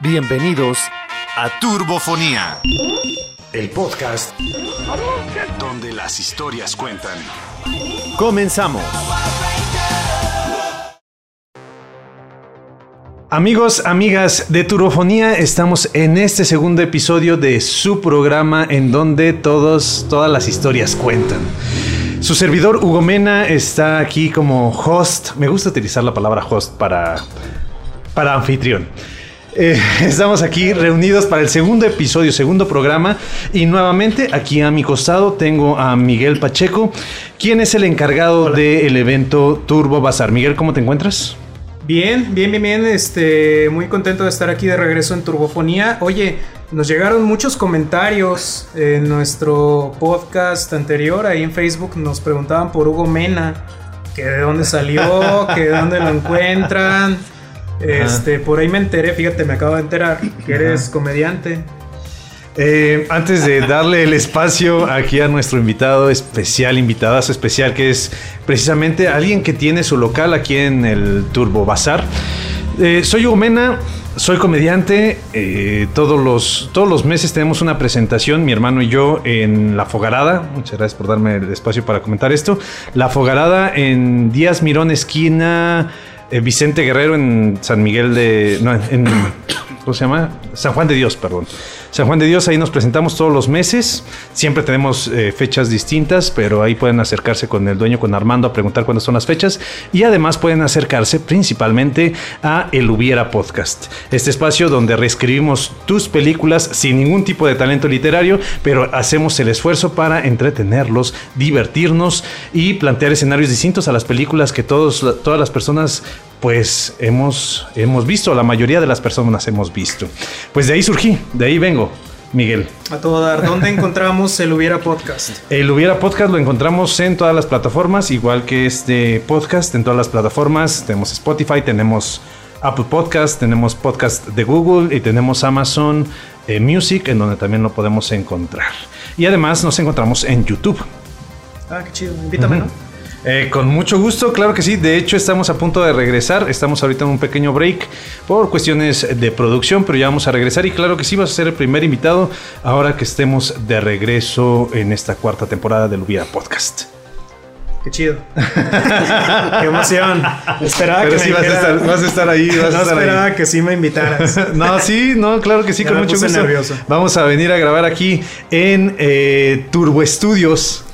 Bienvenidos a Turbofonía, el podcast donde las historias cuentan. Comenzamos. Amigos, amigas de Turbofonía, estamos en este segundo episodio de su programa en donde todos, todas las historias cuentan. Su servidor Hugo Mena está aquí como host. Me gusta utilizar la palabra host para, para anfitrión. Eh, estamos aquí reunidos para el segundo episodio, segundo programa. Y nuevamente aquí a mi costado tengo a Miguel Pacheco, quien es el encargado del evento Turbo Bazar. Miguel, ¿cómo te encuentras? Bien, bien, bien, bien. Este, muy contento de estar aquí de regreso en Turbofonía. Oye, nos llegaron muchos comentarios en nuestro podcast anterior, ahí en Facebook, nos preguntaban por Hugo Mena, que de dónde salió, que de dónde lo encuentran. Este, por ahí me enteré, fíjate, me acabo de enterar que eres comediante. Eh, antes de darle el espacio aquí a nuestro invitado especial, invitadazo especial, que es precisamente alguien que tiene su local aquí en el Turbo Bazar. Eh, soy Hugo Mena, soy comediante. Eh, todos, los, todos los meses tenemos una presentación, mi hermano y yo, en La Fogarada. Muchas gracias por darme el espacio para comentar esto. La Fogarada en Díaz Mirón, esquina Vicente Guerrero, en San Miguel de. No, en. ¿Cómo se llama? San Juan de Dios, perdón. San Juan de Dios, ahí nos presentamos todos los meses. Siempre tenemos eh, fechas distintas, pero ahí pueden acercarse con el dueño, con Armando, a preguntar cuándo son las fechas. Y además pueden acercarse principalmente a El Hubiera Podcast. Este espacio donde reescribimos tus películas sin ningún tipo de talento literario, pero hacemos el esfuerzo para entretenerlos, divertirnos y plantear escenarios distintos a las películas que todos, todas las personas pues hemos, hemos visto, la mayoría de las personas hemos visto. Pues de ahí surgí, de ahí vengo. Miguel. A todo dar. ¿Dónde encontramos el Hubiera Podcast? El Hubiera Podcast lo encontramos en todas las plataformas, igual que este podcast, en todas las plataformas. Tenemos Spotify, tenemos Apple Podcast, tenemos podcast de Google y tenemos Amazon eh, Music, en donde también lo podemos encontrar. Y además nos encontramos en YouTube. Ah, qué chido. Invítame, ¿no? Eh, con mucho gusto, claro que sí. De hecho, estamos a punto de regresar. Estamos ahorita en un pequeño break por cuestiones de producción, pero ya vamos a regresar. Y claro que sí, vas a ser el primer invitado ahora que estemos de regreso en esta cuarta temporada del Hubiera Podcast. Qué chido. Qué emoción. Esperaba que sí, vas, a estar, vas, a estar, ahí. Vas no a estar esperaba que sí me invitaras. no, sí, no, claro que sí, Ya con me mucho puse gusto. nervioso. Vamos a venir a grabar aquí en eh, Turbo Estudios.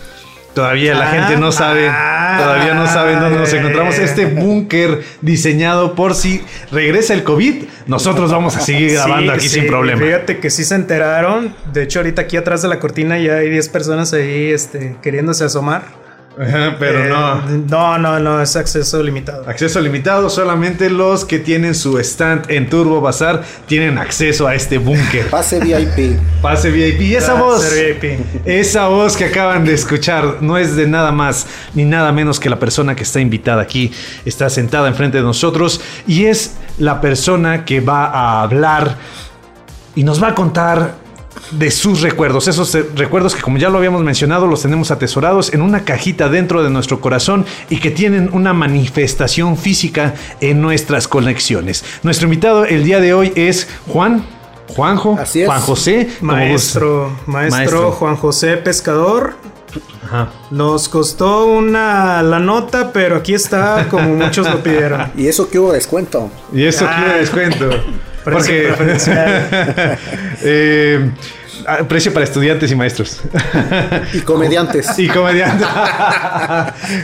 Todavía la Ah, gente no sabe, ah, todavía no saben dónde nos encontramos. Este búnker diseñado por si regresa el COVID, nosotros vamos a seguir grabando Sí, aquí sí, sin problema. Fíjate que sí se enteraron. De hecho, ahorita aquí atrás de la cortina ya hay 10 personas ahí este, queriéndose asomar. Pero Eh, no. No, no, no, es acceso limitado. Acceso limitado, solamente los que tienen su stand en Turbo Bazar tienen acceso a este búnker. Pase VIP. Pase VIP. Y esa Ah, voz, VIP. esa voz que acaban de escuchar no es de nada más ni nada menos que la persona que está invitada aquí, está sentada enfrente de nosotros y es la persona que va a hablar y nos va a contar de sus recuerdos, esos eh, recuerdos que como ya lo habíamos mencionado los tenemos atesorados en una cajita dentro de nuestro corazón y que tienen una manifestación física en nuestras conexiones. Nuestro invitado el día de hoy es Juan, Juanjo, Así es. Juan José, Maestro, maestro, Juan José Pescador. Ajá. Nos costó una la nota, pero aquí está como muchos lo pidieron. Y eso que hubo descuento. Y eso Ah. quiere descuento. Precio Porque eh, ah, precio para estudiantes y maestros. Y comediantes. y comediantes.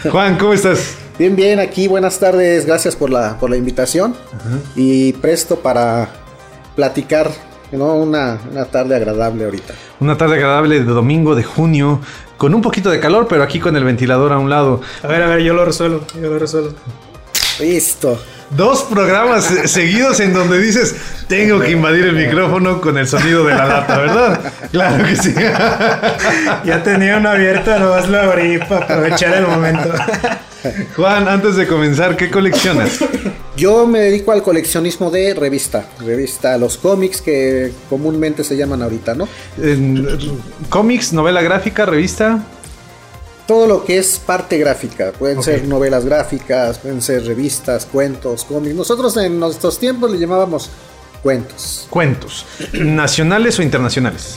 Juan, ¿cómo estás? Bien, bien, aquí buenas tardes. Gracias por la, por la invitación. Y presto para platicar, ¿no? Una, una tarde agradable ahorita. Una tarde agradable de domingo de junio, con un poquito de calor, pero aquí con el ventilador a un lado. A ver, a ver, yo lo resuelvo, yo lo resuelvo. Listo. Dos programas se- seguidos en donde dices, tengo que invadir el micrófono con el sonido de la lata, ¿verdad? Claro que sí. Ya tenía una abierta, nomás la abrí para aprovechar el momento. Juan, antes de comenzar, ¿qué coleccionas? Yo me dedico al coleccionismo de revista. Revista, los cómics que comúnmente se llaman ahorita, ¿no? ¿Cómics, novela gráfica, revista? Todo lo que es parte gráfica. Pueden ser novelas gráficas, pueden ser revistas, cuentos, cómics. Nosotros en nuestros tiempos le llamábamos cuentos. Cuentos. ¿Nacionales o internacionales?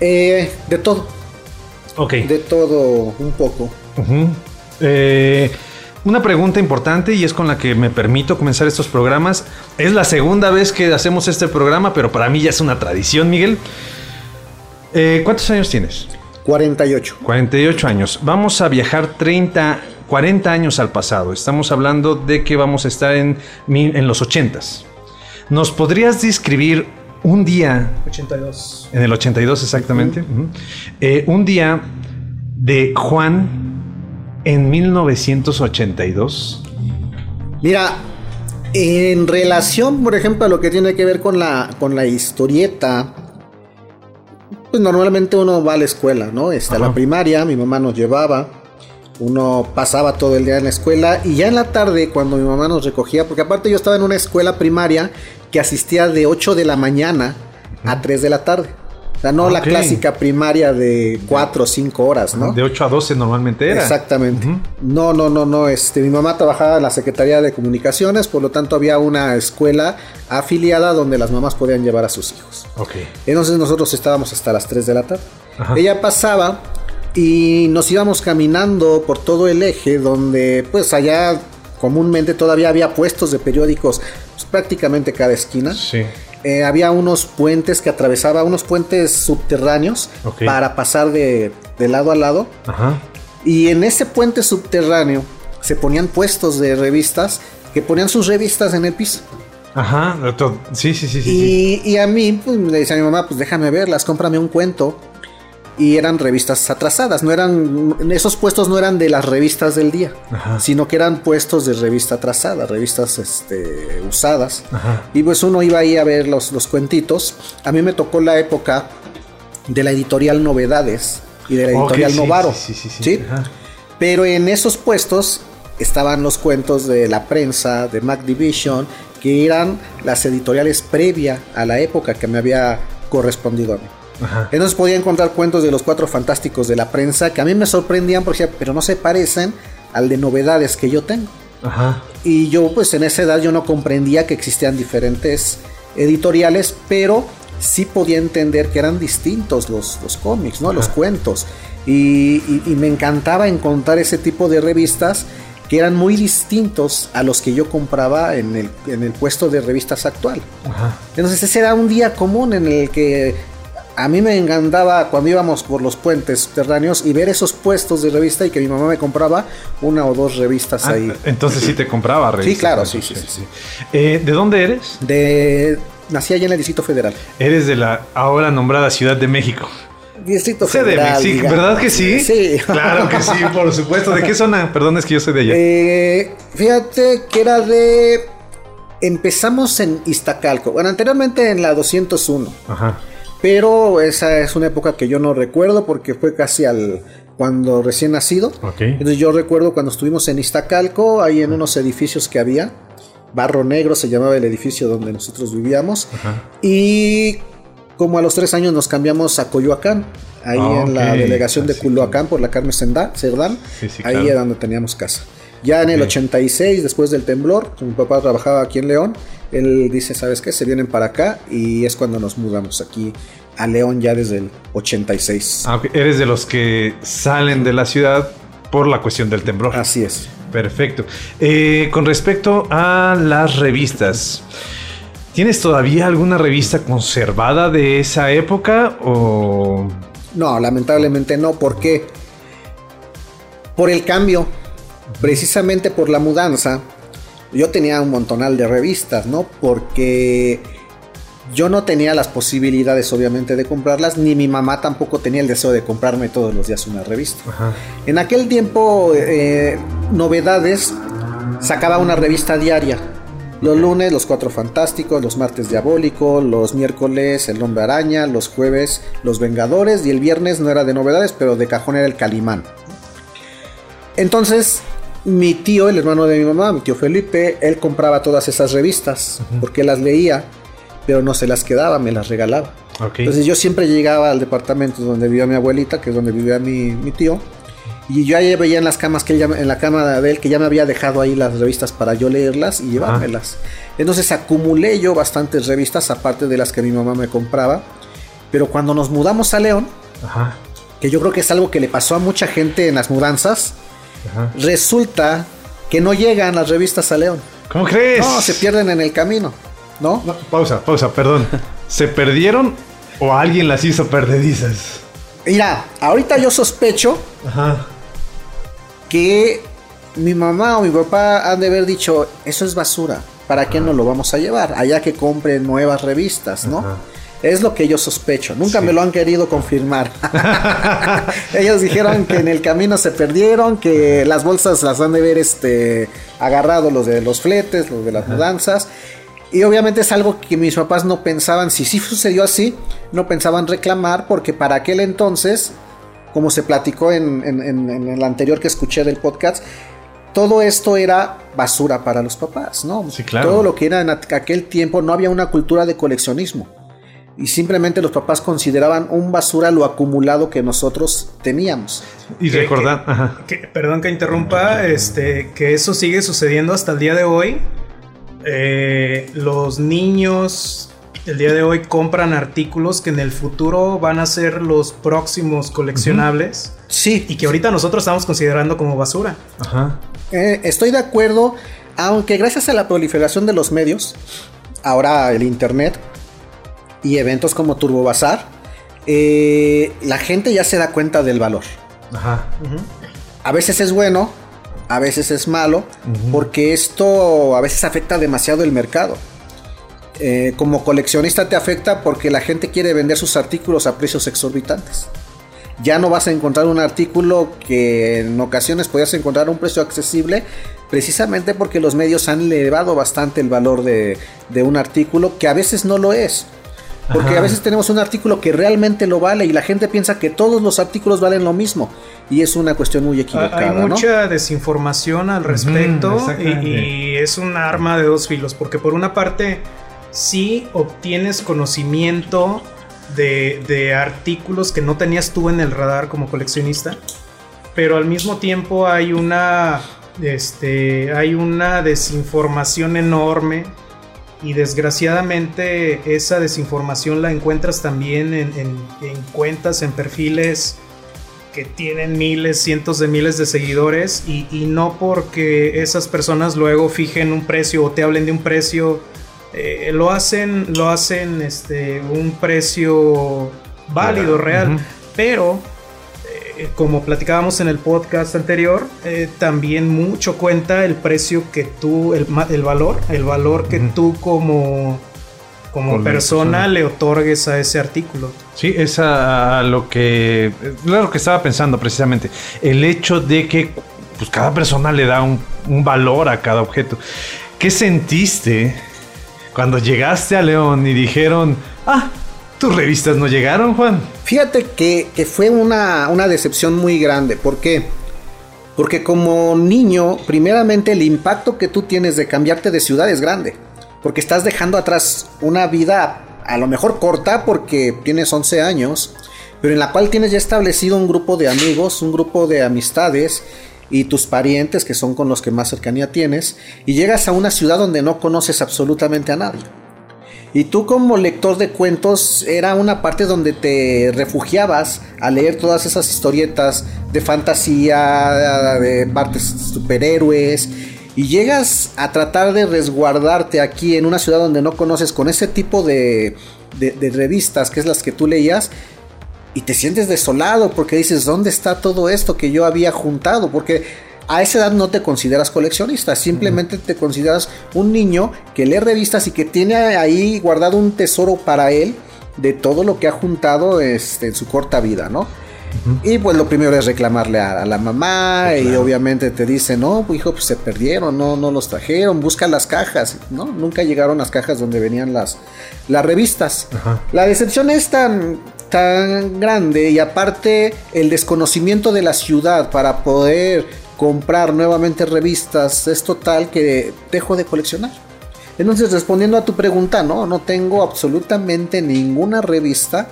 Eh, de todo, Ok. de todo un poco. Eh, una pregunta importante y es con la que me permito comenzar estos programas. Es la segunda vez que hacemos este programa, pero para mí ya es una tradición, Miguel. Eh, ¿Cuántos años tienes? 48. 48 años. Vamos a viajar 30, 40 años al pasado. Estamos hablando de que vamos a estar en, los 80s. ¿Nos podrías describir un día 82. en el 82 exactamente. Eh, un día de Juan en 1982. Mira, en relación, por ejemplo, a lo que tiene que ver con la, con la historieta, pues normalmente uno va a la escuela, ¿no? Está Ajá. la primaria, mi mamá nos llevaba, uno pasaba todo el día en la escuela y ya en la tarde cuando mi mamá nos recogía, porque aparte yo estaba en una escuela primaria que asistía de 8 de la mañana a 3 de la tarde. O sea, no la clásica primaria de 4 o 5 horas, ¿no? De 8 a 12 normalmente era. Exactamente. No, no, no, no. Este, mi mamá trabajaba en la Secretaría de Comunicaciones, por lo tanto había una escuela afiliada donde las mamás podían llevar a sus hijos. Ok. Entonces nosotros estábamos hasta las 3 de la tarde. Ajá. Ella pasaba y nos íbamos caminando por todo el eje donde pues allá comúnmente todavía había puestos de periódicos pues, prácticamente cada esquina. Sí. Eh, había unos puentes que atravesaba, unos puentes subterráneos para pasar de, de lado a lado. Ajá. Y en ese puente subterráneo se ponían puestos de revistas que ponían sus revistas en el piso. Ajá. Sí, sí, sí, y a mí pues, me decía mi mamá, pues déjame verlas, cómprame un cuento. Y eran revistas atrasadas, no eran, esos puestos no eran de las revistas del día, Ajá. sino que eran puestos de revista atrasada, revistas este, usadas. Ajá. Y pues uno iba ahí a ver los, los cuentitos. A mí me tocó la época de la editorial Novedades y de la editorial Novaro. Sí, sí, sí. Pero en esos puestos estaban los cuentos de la prensa, de Mac Division, que eran las editoriales previa a la época que me había correspondido a mí. Ajá. Entonces podía encontrar cuentos de los cuatro fantásticos de la prensa que a mí me sorprendían porque decía, pero no se parecen al de novedades que yo tengo. Ajá. Y yo pues en esa edad yo no comprendía que existían diferentes editoriales, pero sí podía entender que eran distintos los, los cómics, ¿no? Los Ajá. cuentos. Y, y- y me encantaba encontrar ese tipo de revistas que eran muy distintos a los que yo compraba en el, en el puesto de revistas actual. Ajá. Entonces ese era un día común en el que a mí me encantaba cuando íbamos por los puentes subterráneos y ver esos puestos de revista y que mi mamá me compraba una o dos revistas Ah, ahí. entonces sí te compraba revistas. claro, entonces, sí, sí, sí, Eh, ¿De dónde eres? De nací allá en el Distrito Federal. Eres de la ahora nombrada Ciudad de México. Distrito CDMX, Federal. sí. ¿verdad que sí? Sí. Claro que sí, por supuesto. ¿De qué zona? Perdón, es que yo soy de allá. Eh, fíjate que era de empezamos en Iztacalco. Bueno, anteriormente en la 201. Ajá. Pero esa es una época que yo no recuerdo porque fue casi al cuando recién nacido. Ok. Entonces yo recuerdo cuando estuvimos en Iztacalco, ahí en unos edificios que había. Barro Negro se llamaba el edificio donde nosotros vivíamos. Ajá. Y como a los tres años nos cambiamos a Coyoacán, ahí Ah, en la ok. delegación de Así Culoacán por la Carmen Cerdán. Sí, sí, ahí claro. era donde teníamos casa. Ya en el Ok. 86, después del temblor, mi papá trabajaba aquí en León, él dice, ¿sabes qué? Se vienen para acá y es cuando nos mudamos aquí a León ya desde el 86. Ah. Eres de los que salen de la ciudad por la cuestión del temblor. Así es. Perfecto. Eh, con respecto a las revistas, ¿tienes todavía alguna revista conservada de esa época o...? No, lamentablemente no, ¿por qué? Por el cambio, precisamente por la mudanza, yo tenía un montonal de revistas, ¿no? Porque yo no tenía las posibilidades, obviamente, de comprarlas, ni mi mamá tampoco tenía el deseo de comprarme todos los días una revista. Ajá. En aquel tiempo, eh, Novedades sacaba una revista diaria. Los lunes, los Cuatro Fantásticos, los martes Diabólico, los miércoles El Hombre Araña, los jueves Los Vengadores y el viernes no era de novedades, pero de cajón era el Calimán. Entonces, mi tío, el hermano de mi mamá, mi tío Felipe, él compraba todas esas revistas porque las leía, pero no se las quedaba, me las regalaba. Ok. Entonces yo siempre llegaba al departamento donde vivía mi abuelita, que es donde vivía mi, mi tío, Y yo ya veía en las camas que él ya- en la cama de él que ya me había dejado ahí las revistas para yo leerlas y llevármelas. Entonces acumulé yo bastantes revistas, aparte de las que mi mamá me compraba. Pero cuando nos mudamos a León, Ajá. que yo creo que es algo que le pasó a mucha gente en las mudanzas, Ajá. resulta que no llegan las revistas a León. ¿Cómo crees? No, se pierden en el camino, ¿no? No, pausa, pausa, perdón. ¿Se perdieron o alguien las hizo perdedizas? Mira, ahorita yo sospecho Ajá. que mi mamá o mi papá han de haber dicho, eso es basura, ¿para qué nos lo vamos a llevar? Allá que compre nuevas revistas, ¿no? Ajá. Es lo que yo sospecho, nunca Sí. me lo han querido confirmar. Ellos dijeron que en el camino se perdieron, que las bolsas las han de haber este, agarrado los de los fletes, los de las mudanzas. Y obviamente es algo que mis papás no pensaban, si sí sucedió así, no pensaban reclamar, porque para aquel entonces, como se platicó en, en- en- en el anterior que escuché del podcast, todo esto era basura para los papás, ¿no? Sí, claro. Todo lo que era en aqu- aquel tiempo, no había una cultura de coleccionismo. Y simplemente los papás consideraban un basura lo acumulado que nosotros teníamos. Y recordar. que- perdón que interrumpa, este, que eso sigue sucediendo hasta el día de hoy. Eh, los niños el día de hoy compran artículos que en el futuro van a ser los próximos coleccionables Sí, y que ahorita nosotros estamos considerando como basura. Ajá. Eh, estoy de acuerdo, aunque gracias a la proliferación de los medios, ahora el internet y eventos como Turbo Bazar, eh, la gente ya se da cuenta del valor. Ajá. A veces es bueno, a veces es malo, porque esto a veces afecta demasiado el mercado. Eh, como coleccionista te afecta porque la gente quiere vender sus artículos a precios exorbitantes. Ya no vas a encontrar un artículo que en ocasiones podías encontrar a un precio accesible precisamente porque los medios han elevado bastante el valor de, de un artículo que a veces no lo es. Porque Ajá. a veces tenemos un artículo que realmente lo vale y la gente piensa que todos los artículos valen lo mismo. Y es una cuestión muy equivocada. Hay ¿no? mucha desinformación al respecto y es un arma de dos filos, porque por una parte sí obtienes conocimiento de, de artículos que no tenías tú en el radar como coleccionista, pero al mismo tiempo hay una, este, hay una desinformación enorme y desgraciadamente esa desinformación la encuentras también en, en- en cuentas, en perfiles que tienen miles, cientos de miles de seguidores y, y no porque esas personas luego fijen un precio o te hablen de un precio, eh, lo hacen, lo hacen este, un precio válido, real, pero como platicábamos en el podcast anterior, eh, también mucho cuenta el precio que tú, el, el valor, el valor que tú como, como persona persona. le otorgues a ese artículo. Sí, es a, a lo que. Lo que estaba pensando precisamente. El hecho de que pues, cada persona le da un, un valor a cada objeto. ¿Qué sentiste cuando llegaste a León y dijeron, ah, tus revistas no llegaron, Juan? Fíjate que, fue una, una decepción muy grande. ¿Por qué? Porque como niño, primeramente el impacto que tú tienes de cambiarte de ciudad es grande. Porque estás dejando atrás una vida a lo mejor corta porque tienes 11 años, pero en la cual tienes ya establecido un grupo de amigos, un grupo de amistades y tus parientes que son con los que más cercanía tienes, y llegas a una ciudad donde no conoces absolutamente a nadie. Y tú como lector de cuentos era una parte donde te refugiabas a leer todas esas historietas de fantasía, de partes superhéroes. Y llegas a tratar de resguardarte aquí en una ciudad donde no conoces con ese tipo de, de- revistas que es las que tú leías. Y te sientes desolado porque dices, ¿dónde está todo esto que yo había juntado? Porque a esa edad no te consideras coleccionista, simplemente te consideras un niño que lee revistas y que tiene ahí guardado un tesoro para él de todo lo que ha juntado este, en su corta vida, ¿no? Y pues lo primero es reclamarle a, a la mamá Sí, y obviamente te dice, no, pues, hijo, pues se perdieron, no, no los trajeron, busca las cajas, ¿no? Nunca llegaron las cajas donde venían las, las revistas. Ajá. La decepción es tan, tan grande y aparte el desconocimiento de la ciudad para poder comprar nuevamente revistas es total que dejo de coleccionar. Entonces respondiendo a tu pregunta, no, no tengo absolutamente ninguna revista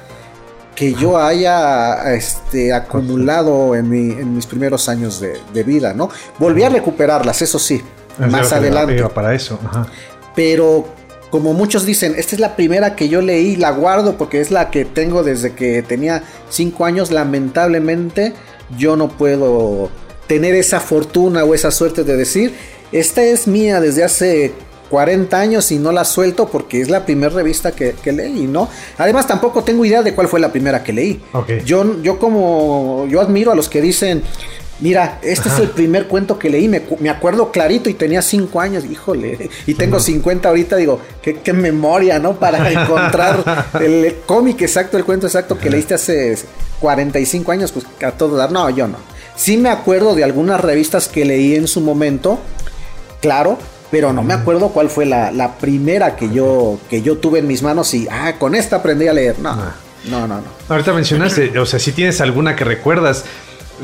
que yo haya este, acumulado en, mis primeros años de, vida, ¿no? Volví a recuperarlas, eso sí, más adelante. Para eso. Pero como muchos dicen, esta es la primera que yo leí, la guardo porque es la que tengo desde que tenía 5 años. Lamentablemente, yo no puedo tener esa fortuna o esa suerte de decir, esta es mía desde hace 40 años y no la suelto porque es la primera revista que, leí, ¿no? Además tampoco tengo idea de cuál fue la primera que leí. Yo, yo como, yo admiro a los que dicen, mira, este es el primer cuento que leí, me, acuerdo clarito y tenía 5 años, híjole, y tengo 50 ahorita, digo, qué, memoria, ¿no? Para encontrar el cómic exacto, el cuento exacto que leíste hace 45 años, pues a todo dar, no, yo no. Sí me acuerdo de algunas revistas que leí en su momento, claro, pero no me acuerdo cuál fue la, primera que yo, que yo tuve en mis manos y, ah, con esta aprendí a leer. No, ah. no, no, no. Ahorita mencionaste, o sea, si tienes alguna que recuerdas,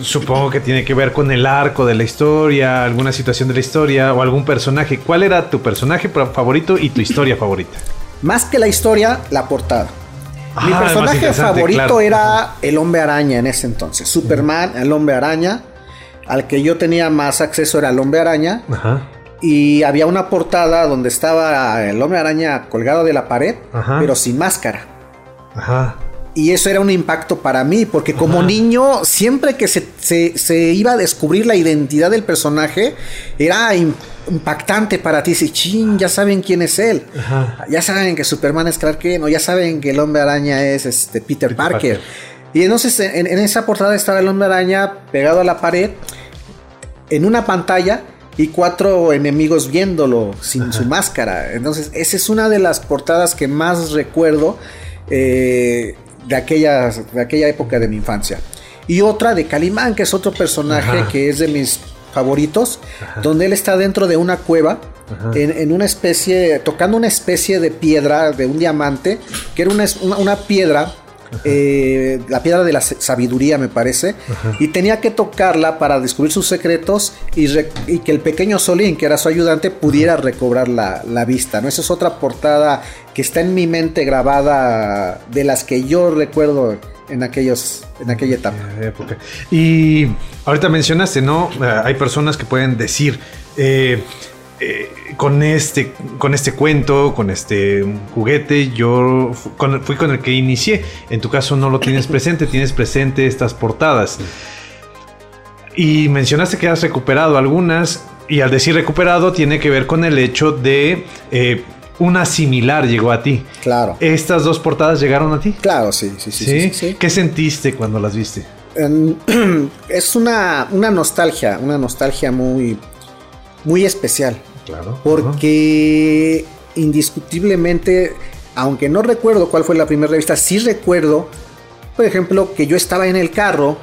supongo que tiene que ver con el arco de la historia, alguna situación de la historia o algún personaje. ¿Cuál era tu personaje favorito y tu historia favorita? Más que la historia, la portada. Mi ah, personaje favorito era el hombre araña en ese entonces. Superman, el hombre araña. Al que yo tenía más acceso era el hombre araña. Ajá y había una portada donde estaba el hombre araña colgado de la pared, pero sin máscara. Ajá. Y eso era un impacto para mí, porque como niño, siempre que se, iba a descubrir la identidad del personaje, era impactante para ti. Si, ching, ya saben quién es él. Ya saben que Superman es Clark Kent, o ya saben que el hombre araña es este, Peter, Parker. Y entonces en, en esa portada estaba el hombre araña pegado a la pared, en una pantalla y cuatro enemigos viéndolo sin su máscara. Entonces, esa es una de las portadas que más recuerdo eh, de, aquella, de aquella época de mi infancia. Y otra de Calimán, que es otro personaje que es de mis favoritos, donde él está dentro de una cueva, en, una especie, tocando una especie de piedra, de un diamante, que era una, una piedra eh, la piedra de la sabiduría, me parece, y tenía que tocarla para descubrir sus secretos y, que el pequeño Solín, que era su ayudante, pudiera recobrar la, vista. ¿no? Esa es otra portada que está en mi mente grabada de las que yo recuerdo en aquellos en aquella etapa. Y ahorita mencionaste, ¿no? Eh, hay personas que pueden decir, eh, eh, con, este, con este cuento, con este juguete, yo fui con el que inicié. En tu caso no lo tienes presente, tienes presente estas portadas. Y mencionaste que has recuperado algunas, y al decir recuperado tiene que ver con el hecho de eh, una similar llegó a ti. Claro. ¿Estas dos portadas llegaron a ti? Claro, sí, sí, sí. sí, ¿Qué sentiste cuando las viste? es una, una nostalgia, una nostalgia muy, muy especial. Claro. Porque indiscutiblemente, aunque no recuerdo cuál fue la primera revista, sí recuerdo, por ejemplo, que yo estaba en el carro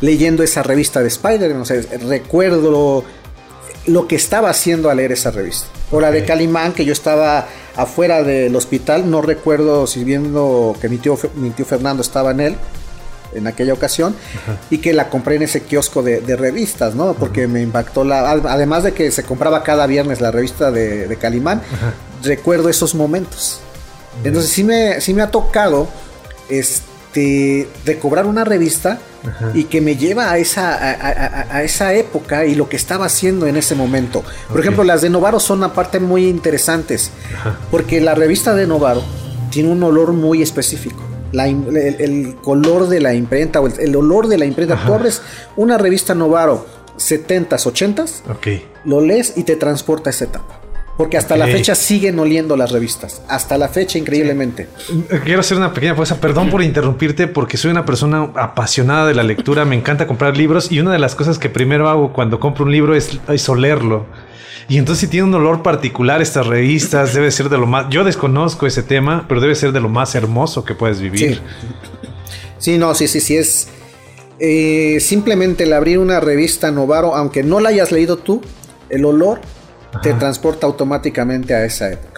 leyendo esa revista de Spider, no sé, recuerdo lo que estaba haciendo al leer esa revista. O la de Calimán, que yo estaba afuera del hospital, no recuerdo si viendo que mi tío, mi tío Fernando estaba en él, en aquella ocasión y que la compré en ese kiosco de, revistas, ¿no? Porque me impactó la... Además de que se compraba cada viernes la revista de, Calimán, recuerdo esos momentos. Entonces sí me, sí me ha tocado este, recobrar una revista y que me lleva a esa, a, esa época y lo que estaba haciendo en ese momento. Por ejemplo, las de Novaro son aparte muy interesantes porque la revista de Novaro tiene un olor muy específico el, color de la imprenta o el, olor de la imprenta. Tú abres una revista Novaro 70s, 80s, lo lees y te transporta a esa etapa. Porque hasta la fecha siguen oliendo las revistas. Hasta la fecha, increíblemente. Quiero hacer una pequeña pausa. Perdón por interrumpirte, porque soy una persona apasionada de la lectura. Me encanta comprar libros. Y una de las cosas que primero hago cuando compro un libro es, es olerlo. Y entonces si tiene un olor particular estas revistas, debe ser de lo más... Yo desconozco ese tema, pero debe ser de lo más hermoso que puedes vivir. Sí, no, sí, sí, sí, es... Eh, simplemente el abrir una revista Novaro, aunque no la hayas leído tú, el olor te transporta automáticamente a esa época.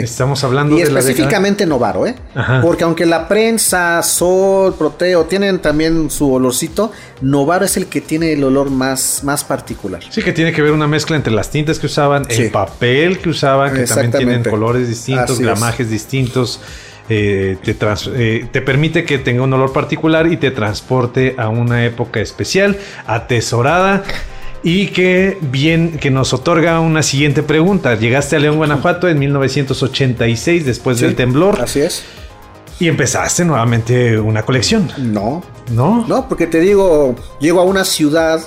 Estamos hablando y específicamente Novaro, ¿eh? Porque aunque la prensa, Sol, Proteo tienen también su olorcito, Novaro es el que tiene el olor más, más particular. Sí, que tiene que ver una mezcla entre las tintas que usaban, el papel que usaban, que también tienen colores distintos, gramajes distintos. eh, te, trans- eh, te permite que tenga un olor particular y te transporte a una época especial, atesorada. Y que bien, que nos otorga una siguiente pregunta. Llegaste a León, Guanajuato en 1986 después Sí, del temblor Así es. y empezaste nuevamente una colección, No, ¿no? no, porque te digo, llego a una ciudad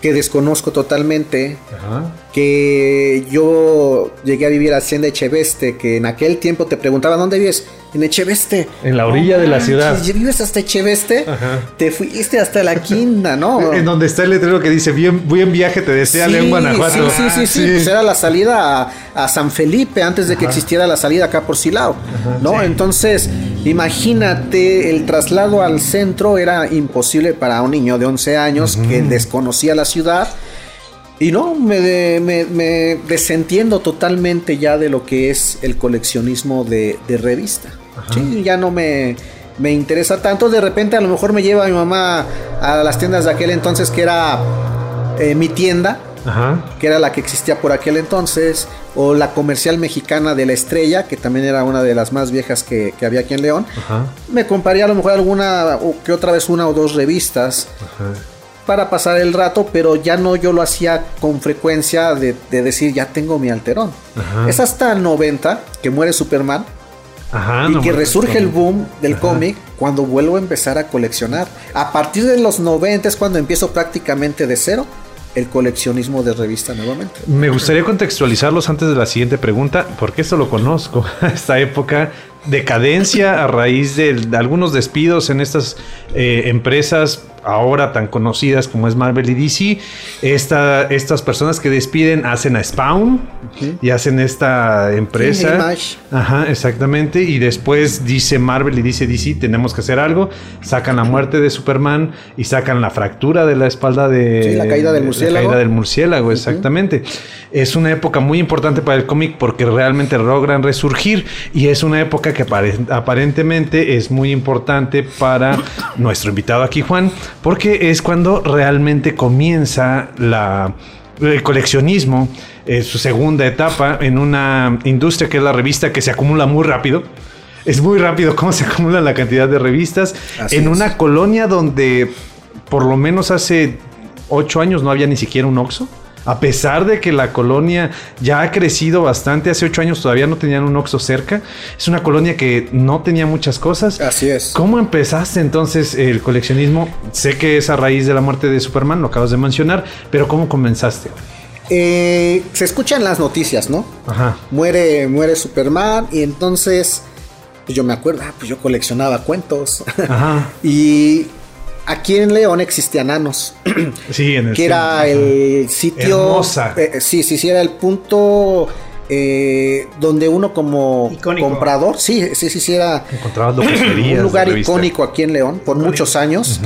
que desconozco totalmente, Ajá. Que yo llegué a vivir a Hacienda Echeveste, que en aquel tiempo te preguntaba, ¿dónde vives? En Echeveste. En la orilla de la ciudad. ¿Y ¿Vives hasta Echeveste? Ajá. Te fuiste hasta la quinta, ¿no? En donde está el letrero que dice, bien, voy en viaje, te desea León, Guanajuato. Sí, sí, sí, sí. Pues era la salida a, a San Felipe antes de que existiera la salida acá por Silao, ¿no? Entonces, imagínate, el traslado al centro era imposible para un niño de 11 años que desconocía la ciudad. Y no, me, de- me, me desentiendo totalmente ya de lo que es el coleccionismo de, de revista. Sí, ya no me, me interesa tanto. De repente a lo mejor me lleva mi mamá a las tiendas de aquel entonces que era eh, mi tienda, Ajá. que era la que existía por aquel entonces, o la comercial mexicana de la estrella, que también era una de las más viejas que, que había aquí en León. Ajá. Me compraría a lo mejor alguna, o que otra vez una o dos revistas Ajá. Para pasar el rato, pero ya no yo lo hacía con frecuencia de, de decir, ya tengo mi alterón. Ajá. Es hasta el 90 que muere Superman Ajá. y no que resurge el boom del cómic cuando vuelvo a empezar a coleccionar. A partir de los 90 es cuando empiezo prácticamente de cero el coleccionismo de revista nuevamente. Me gustaría contextualizarlos antes de la siguiente pregunta, porque esto lo conozco, esta época, decadencia a raíz de, de algunos despidos en estas eh, empresas ahora tan conocidas como es Marvel y DC. Esta, estas personas que despiden hacen a Spawn y hacen esta empresa. Image. Ajá, exactamente. Y después dice Marvel y dice DC, tenemos que hacer algo. Sacan la muerte de Superman y sacan la fractura de la espalda de... Sí, la caída del la murciélago. caída del murciélago, exactamente. Es una época muy importante para el cómic porque realmente logran resurgir y es una época que apare- aparentemente es muy importante para nuestro invitado aquí, Juan, porque es cuando realmente comienza la, el coleccionismo, eh, su segunda etapa en una industria que es la revista que se acumula muy rápido. Es muy rápido cómo se acumula la cantidad de revistas Así en es. una colonia donde por lo menos hace ocho años no había ni siquiera un Oxxo. A pesar de que la colonia ya ha crecido bastante, hace ocho años todavía no tenían un Oxxo cerca. Es una colonia que no tenía muchas cosas. Así es. ¿Cómo empezaste entonces el coleccionismo? Sé que es a raíz de la muerte de Superman, lo acabas de mencionar, pero ¿cómo comenzaste? Eh, se escuchan las noticias, ¿no? Ajá. Muere, muere Superman y entonces pues yo me acuerdo, ah, pues yo coleccionaba cuentos. Ajá. y aquí en León existían nanos. Sí, en el que era Ajá. el sitio. Hermosa. eh, sí, sí, sí, era el punto eh, donde uno como Icónico. comprador, sí, sí, sí, sí, era Encontrabas lo que querías. un lugar icónico aquí en León por muchos años,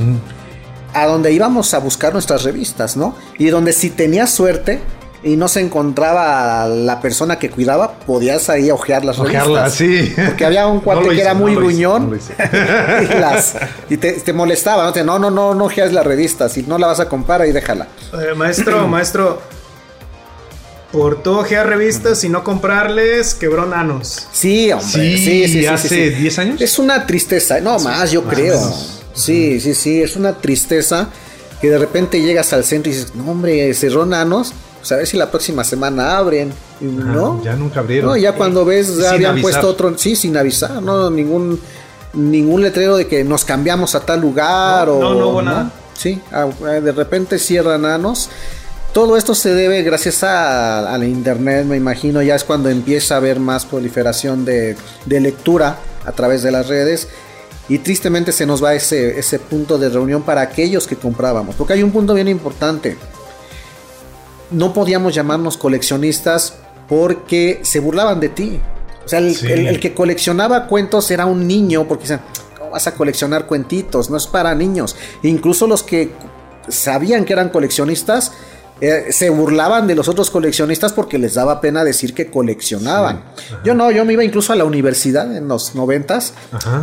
a donde íbamos a buscar nuestras revistas, ¿no? Y donde si tenías suerte y no se encontraba la persona que cuidaba, podías ahí ojear las Ojearla, revistas. sí. Porque había un cuate No que hice, era muy no hice, gruñón no y, las- y te, te molestaba, ¿no? Te, no, no, no, no ojeas la revista, si no la vas a comprar ahí déjala. Eh, maestro, maestro. Por todo ojear revistas y no comprarles, quebró nanos. Sí, hombre. Sí, Sí, sí, hace sí, sí. 10 años. Es una tristeza, no más, yo creo. Sí, sí, sí, es una tristeza que de repente llegas al centro y dices, no, hombre, cerró nanos, pues a ver si la próxima semana abren. No, ya nunca abrieron. no, ya cuando ves, ya habían avisar. puesto otro, sí, sin avisar, no, ningún, ningún letrero de que nos cambiamos a tal lugar No, o. no, no hubo nada. Sí, ah, de repente cierran nanos. Todo esto se debe gracias a, a la internet, me imagino, ya es cuando empieza a haber más proliferación de, de lectura a través de las redes. Y tristemente se nos va ese, ese punto de reunión para aquellos que comprábamos. Porque hay un punto bien importante. No podíamos llamarnos coleccionistas porque se burlaban de ti. O sea, el, Sí. el- el que coleccionaba cuentos era un niño porque decían, ¿cómo vas a coleccionar cuentitos? No es para niños. Incluso los que sabían que eran coleccionistas, Eh, se burlaban de los otros coleccionistas porque les daba pena decir que coleccionaban. yo no, yo me iba incluso a la universidad en los noventas,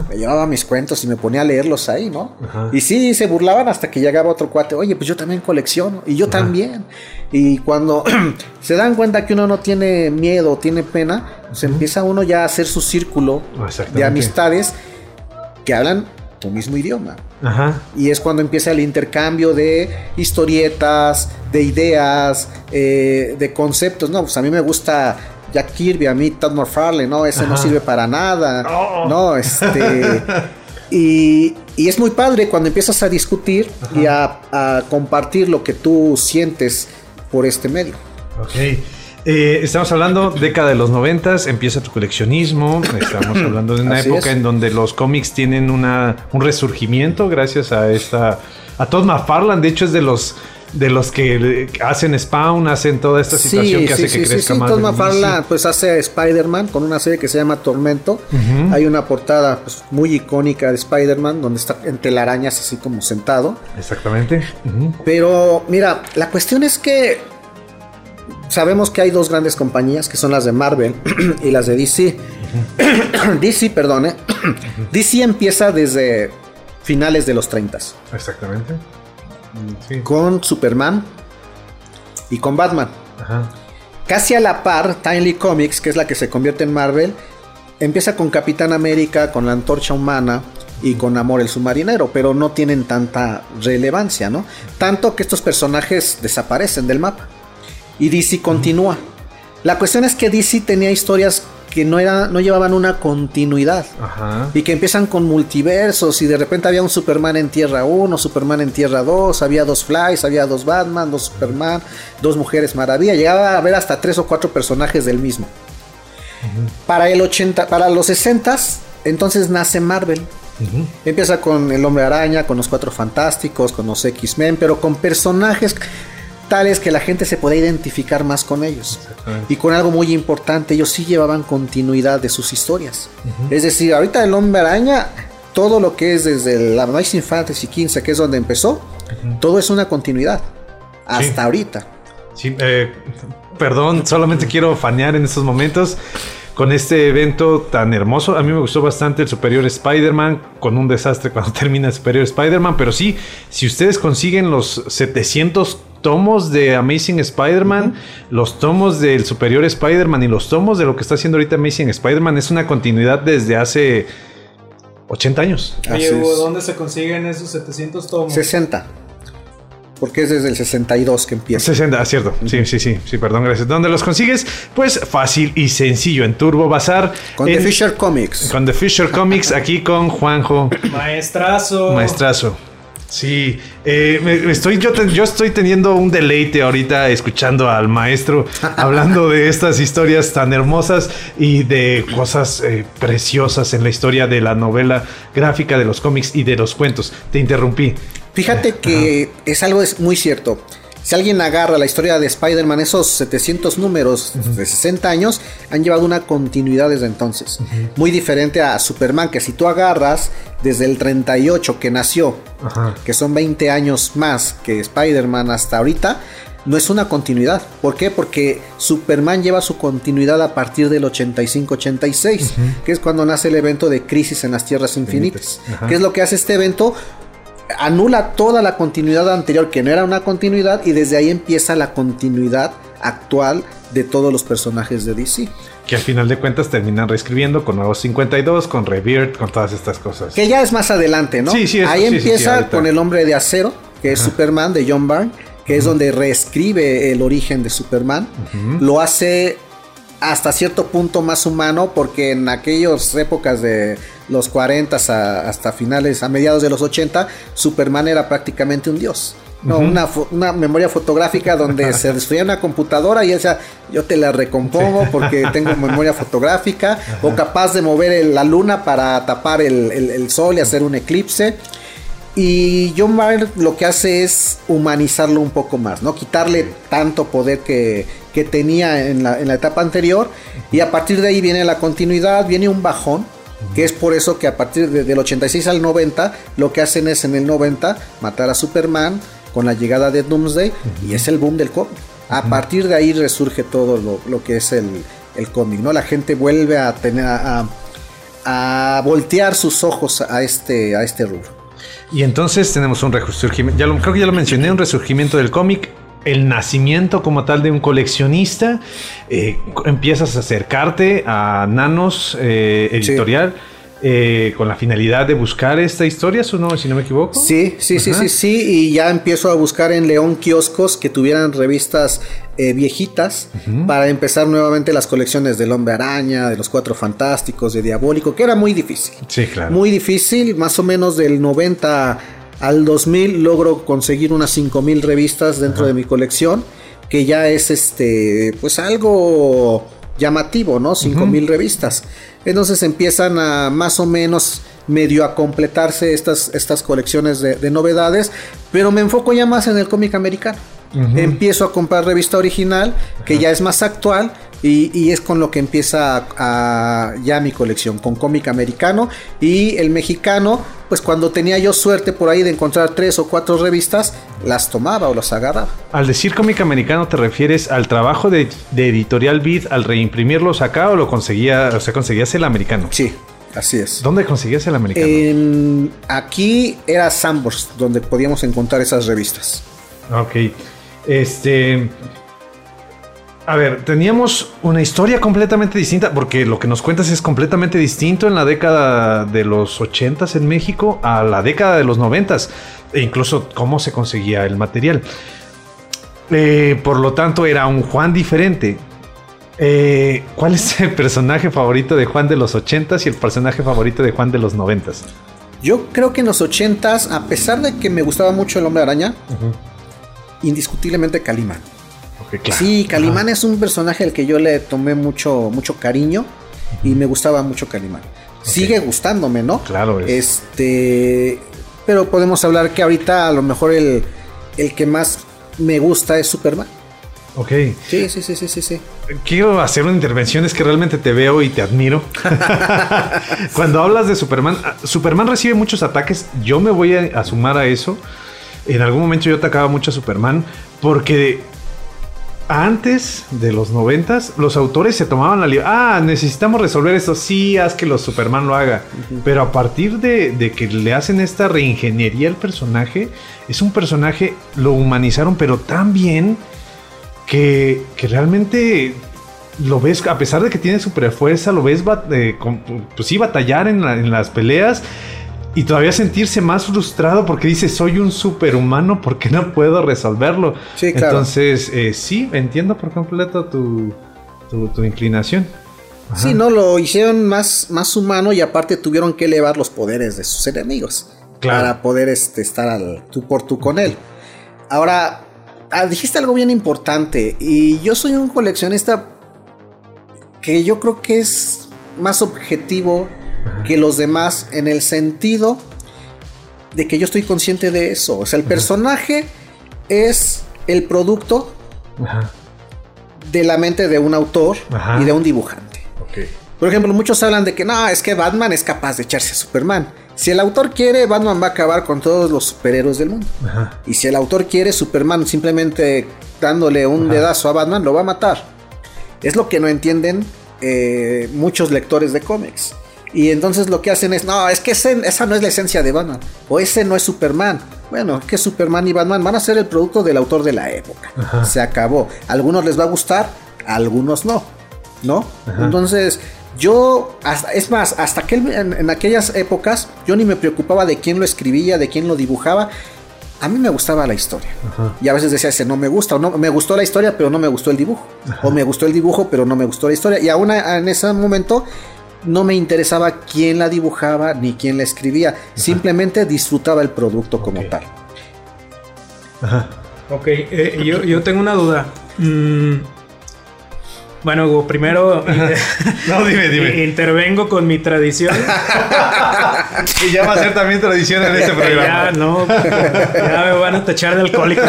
me llevaba mis cuentos y me ponía a leerlos ahí, ¿no? Y sí, se burlaban hasta que llegaba otro cuate, oye, pues yo también colecciono, y yo también. Y cuando se dan cuenta que uno no tiene miedo, tiene pena, se pues empieza uno ya a hacer su círculo de amistades que hablan tu mismo idioma. Y es cuando empieza el intercambio de historietas, de ideas, eh, de conceptos. No, pues a mí me gusta Jack Kirby, a mí Todd McFarlane, no, ese no sirve para nada. Oh. No, este. y, es muy padre cuando empiezas a discutir y a, a compartir lo que tú sientes por este medio. Ok. Eh, estamos hablando década de los noventas, empieza tu coleccionismo, estamos hablando de una época en donde los cómics tienen una, un resurgimiento gracias a esta, a Todd McFarlane, de hecho es de los de los que hacen Spawn, hacen toda esta situación que hace que crezca más. Todd McFarlane pues hace Spider-Man con una serie que se llama Tormento. Hay una portada pues, muy icónica de Spider-Man donde está en telarañas así como sentado. Exactamente. Pero mira, la cuestión es que sabemos que hay dos grandes compañías que son las de Marvel y las de DC. DC, perdone. DC empieza desde finales de los 30. Exactamente. Con Superman y con Batman. Casi a la par, Timely Comics, que es la que se convierte en Marvel, empieza con Capitán América, con la Antorcha Humana y con Amor el Submarinero, pero no tienen tanta relevancia, ¿no? Tanto que estos personajes desaparecen del mapa y DC continúa. La cuestión es que DC tenía historias que no, era, no llevaban una continuidad y que empiezan con multiversos y de repente había un Superman en Tierra 1, Superman en Tierra 2, había dos Flies, había dos Batman, dos Superman, dos Mujeres Maravilla, llegaba a haber hasta tres o cuatro personajes del mismo. Para el 80, para los 60 entonces nace Marvel. Empieza con el Hombre Araña, con los Cuatro Fantásticos, con los X-Men, pero con personajes tales que la gente se puede identificar más con ellos. Y con algo muy importante, ellos sí llevaban continuidad de sus historias. Es decir, ahorita el hombre araña, todo lo que es desde la Amazing Fantasy 15, que es donde empezó, todo es una continuidad. Hasta ahorita. Sí, eh, perdón, solamente quiero fanear en estos momentos con este evento tan hermoso. A mí me gustó bastante el Superior Spider-Man, con un desastre cuando termina el Superior Spider-Man, pero sí, si ustedes consiguen los 700 tomos de Amazing Spider-Man, los tomos del Superior Spider-Man y los tomos de lo que está haciendo ahorita Amazing Spider-Man es una continuidad desde hace 80 años. ¿dónde se consiguen esos 700 tomos? 60. Porque es desde el 62 que empieza. 60, ah, cierto. Sí, sí, sí, sí, perdón, gracias. ¿Dónde los consigues? Pues fácil y sencillo en Turbo Bazar. Con The Fisher Comics. Con The Fisher Comics, aquí con Juanjo. Maestrazo. Maestrazo. Sí, eh, estoy, yo, yo estoy teniendo un deleite ahorita escuchando al maestro hablando de estas historias tan hermosas y de cosas eh, preciosas en la historia de la novela gráfica, de los cómics y de los cuentos. Te interrumpí. Fíjate que es algo muy cierto. Si alguien agarra la historia de Spider-Man, esos 700 números de 60 años han llevado una continuidad desde entonces. Muy diferente a Superman, que si tú agarras desde el 38 que nació, que son 20 años más que Spider-Man hasta ahorita, no es una continuidad. ¿Por qué? Porque Superman lleva su continuidad a partir del 85-86, que es cuando nace el evento de Crisis en las Tierras Infinitas. ¿Qué es lo que hace este evento? Anula toda la continuidad anterior que no era una continuidad y desde ahí empieza la continuidad actual de todos los personajes de DC. Que al final de cuentas terminan reescribiendo con nuevos 52, con Rebirth, con todas estas cosas. Que ya es más adelante, ¿no? Sí, sí, Ahí empieza con el hombre de acero, que es Superman de John Byrne, que es donde reescribe el origen de Superman. Lo hace hasta cierto punto más humano porque en aquellas épocas de los 40 hasta finales, a mediados de los 80, Superman era prácticamente un dios. No, una, memoria fotográfica donde se destruía una computadora y él decía, yo te la recompongo porque tengo memoria fotográfica, o capaz de mover la luna para tapar el, sol y hacer un eclipse. Y John Byrne lo que hace es humanizarlo un poco más, ¿no? Quitarle tanto poder que, que tenía en la, en la, etapa anterior. Y a partir de ahí viene la continuidad, viene un bajón. Que es por eso que a partir del 86 al 90 lo que hacen es en el 90 matar a Superman, con la llegada de Doomsday y es el boom del cómic. A partir de ahí resurge todo lo, lo que es el, el cómic, ¿no? La gente vuelve a tener a, a voltear sus ojos a este, a este rubro. Y entonces tenemos un resurgimiento, ya lo, creo que ya lo mencioné, un resurgimiento del cómic, el nacimiento como tal de un coleccionista, eh, empiezas a acercarte a Nanos eh, Editorial. Eh, con la finalidad de buscar esta historia, si no, si no me equivoco. Sí, sí, sí, sí, sí, y ya empiezo a buscar en León kioscos que tuvieran revistas eh, viejitas para empezar nuevamente las colecciones del Hombre Araña, de los Cuatro Fantásticos, de Diabólico, que era muy difícil. Sí, claro. Muy difícil, más o menos del 90 al 2000 logro conseguir unas 5000 revistas dentro de mi colección, que ya es este, pues algo llamativo, ¿no? 5000 revistas. Entonces empiezan a más o menos medio a completarse estas, estas colecciones de, novedades, pero me enfoco ya más en el cómic americano. Empiezo a comprar revista original, que ya es más actual, y, es con lo que empieza a, ya mi colección, con cómic americano y el mexicano, pues cuando tenía yo suerte por ahí de encontrar tres o cuatro revistas, las tomaba o las agarraba. Al decir cómic americano, ¿te refieres al trabajo de, Editorial Beat al reimprimirlos acá o lo conseguía, o sea, conseguías el americano? Sí. Así es. ¿Dónde conseguías el americano? aquí era Sambors, donde podíamos encontrar esas revistas. Ok. Este. A ver, teníamos una historia completamente distinta, porque lo que nos cuentas es completamente distinto en la década de los 80 en México a la década de los 90 e incluso cómo se conseguía el material. Eh, por lo tanto, era un Juan diferente. Eh, ¿Cuál es el personaje favorito de Juan de los 80 y el personaje favorito de Juan de los 90 Yo creo que en los 80 a pesar de que me gustaba mucho el hombre araña, indiscutiblemente Calimán. Sí, Calimán es un personaje al que yo le tomé mucho, mucho cariño y me gustaba mucho Calimán. Sigue gustándome, ¿no? Claro. Este, pero podemos hablar que ahorita a lo mejor el, el que más me gusta es Superman. Ok. Sí, sí, sí, sí, sí, sí. Quiero hacer una intervención, es que realmente te veo y te admiro. Cuando hablas de Superman, ah, Superman recibe muchos ataques, yo me voy a, sumar a eso. En algún momento yo atacaba mucho a Superman porque antes de los noventas, los autores se tomaban la libertad. Ah, necesitamos resolver esto. Sí, haz que los Superman lo haga. Pero a partir de, que le hacen esta reingeniería al personaje, es un personaje, lo humanizaron, pero tan bien que, realmente lo ves, a pesar de que tiene super fuerza, lo ves, eh, pues sí, batallar en, en las peleas y todavía sentirse más frustrado porque dice soy un superhumano porque no puedo resolverlo. Sí, claro. Entonces, eh, sí, entiendo por completo tu, tu, inclinación. Sí, no, lo hicieron más, más humano y aparte tuvieron que elevar los poderes de sus enemigos para poder este, estar al tú por tú con él. Ahora, ah, dijiste algo bien importante y yo soy un coleccionista que yo creo que es más objetivo que los demás en el sentido de que yo estoy consciente de eso. O sea, el personaje es el producto de la mente de un autor y de un dibujante. Por ejemplo, muchos hablan de que no, es que Batman es capaz de echarse a Superman. Si el autor quiere, Batman va a acabar con todos los superhéroes del mundo. Y si el autor quiere, Superman simplemente dándole un dedazo a Batman lo va a matar. Es lo que no entienden eh, muchos lectores de cómics. Y entonces lo que hacen es, no, es que esa no es la esencia de Batman. O ese no es Superman. Bueno, que Superman y Batman van a ser el producto del autor de la época. Se acabó. A algunos les va a gustar, a algunos no. ¿No? Entonces, yo, es más, hasta que en, aquellas épocas, yo ni me preocupaba de quién lo escribía, de quién lo dibujaba. A mí me gustaba la historia. Y a veces decía ese no me gusta, o no, me gustó la historia, pero no me gustó el dibujo. O me gustó el dibujo, pero no me gustó la historia. Y aún en ese momento no me interesaba quién la dibujaba ni quién la escribía, simplemente disfrutaba el producto como tal. Ajá. Ok, eh, yo, tengo una duda. Mm, bueno, primero no, dime, dime. intervengo con mi tradición. y ya va a ser también tradición en este programa. Ya, no, ya me van a tachar de alcohólico.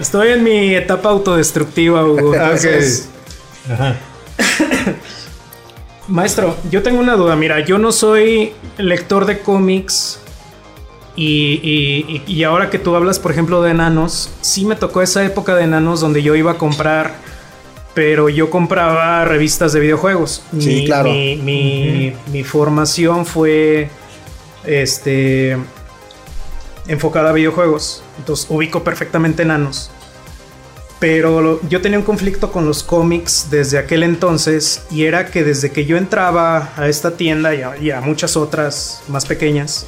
Estoy en mi etapa autodestructiva, Hugo. Ajá. Maestro, yo tengo una duda. Mira, yo no soy lector de cómics Y, y, ahora que tú hablas, por ejemplo, de enanos, sí me tocó esa época de enanos donde yo iba a comprar, pero yo compraba revistas de videojuegos. Sí, claro. Mi, mi, formación fue este, enfocada a videojuegos. Entonces ubico perfectamente enanos. Pero yo tenía un conflicto con los cómics desde aquel entonces y era que desde que yo entraba a esta tienda y a muchas otras más pequeñas,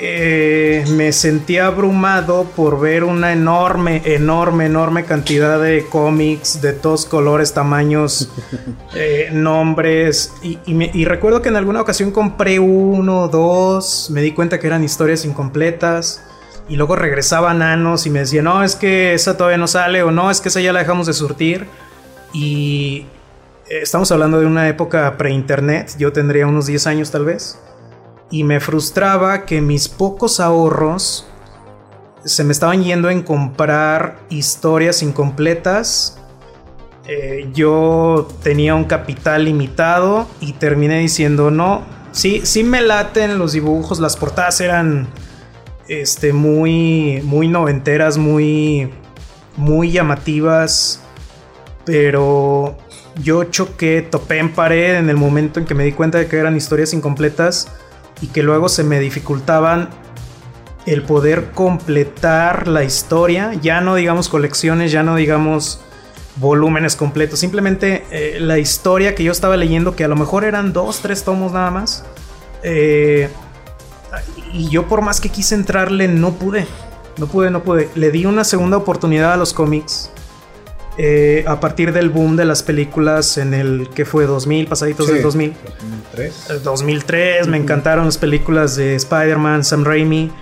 eh, me sentí abrumado por ver una enorme, enorme, enorme cantidad de cómics de todos colores, tamaños, eh, nombres. Y, recuerdo que en alguna ocasión compré uno, dos, me di cuenta que eran historias incompletas. Y luego regresaban nanos y me decían, no, es que esa todavía no sale o no, es que esa ya la dejamos de surtir. Y eh, estamos hablando de una época pre-internet, yo tendría unos 10 años tal vez y me frustraba que mis pocos ahorros se me estaban yendo en comprar historias incompletas. Eh, yo tenía un capital limitado y terminé diciendo no. Sí, sí me laten los dibujos, las portadas eran este, muy, muy noventeras, muy, muy llamativas, pero yo choqué, topé en pared en el momento en que me di cuenta de que eran historias incompletas y que luego se me dificultaban el poder completar la historia, ya no digamos colecciones, ya no digamos volúmenes completos, simplemente eh, la historia que yo estaba leyendo, que a lo mejor eran dos, tres tomos nada más, eh, y yo por más que quise entrarle no pude, no pude, no pude, le di una segunda oportunidad a los cómics eh, a partir del boom de las películas en el que fue 2000, pasaditos del 2000. 2003. 2003, me encantaron las películas de Spider-Man, Sam Raimi,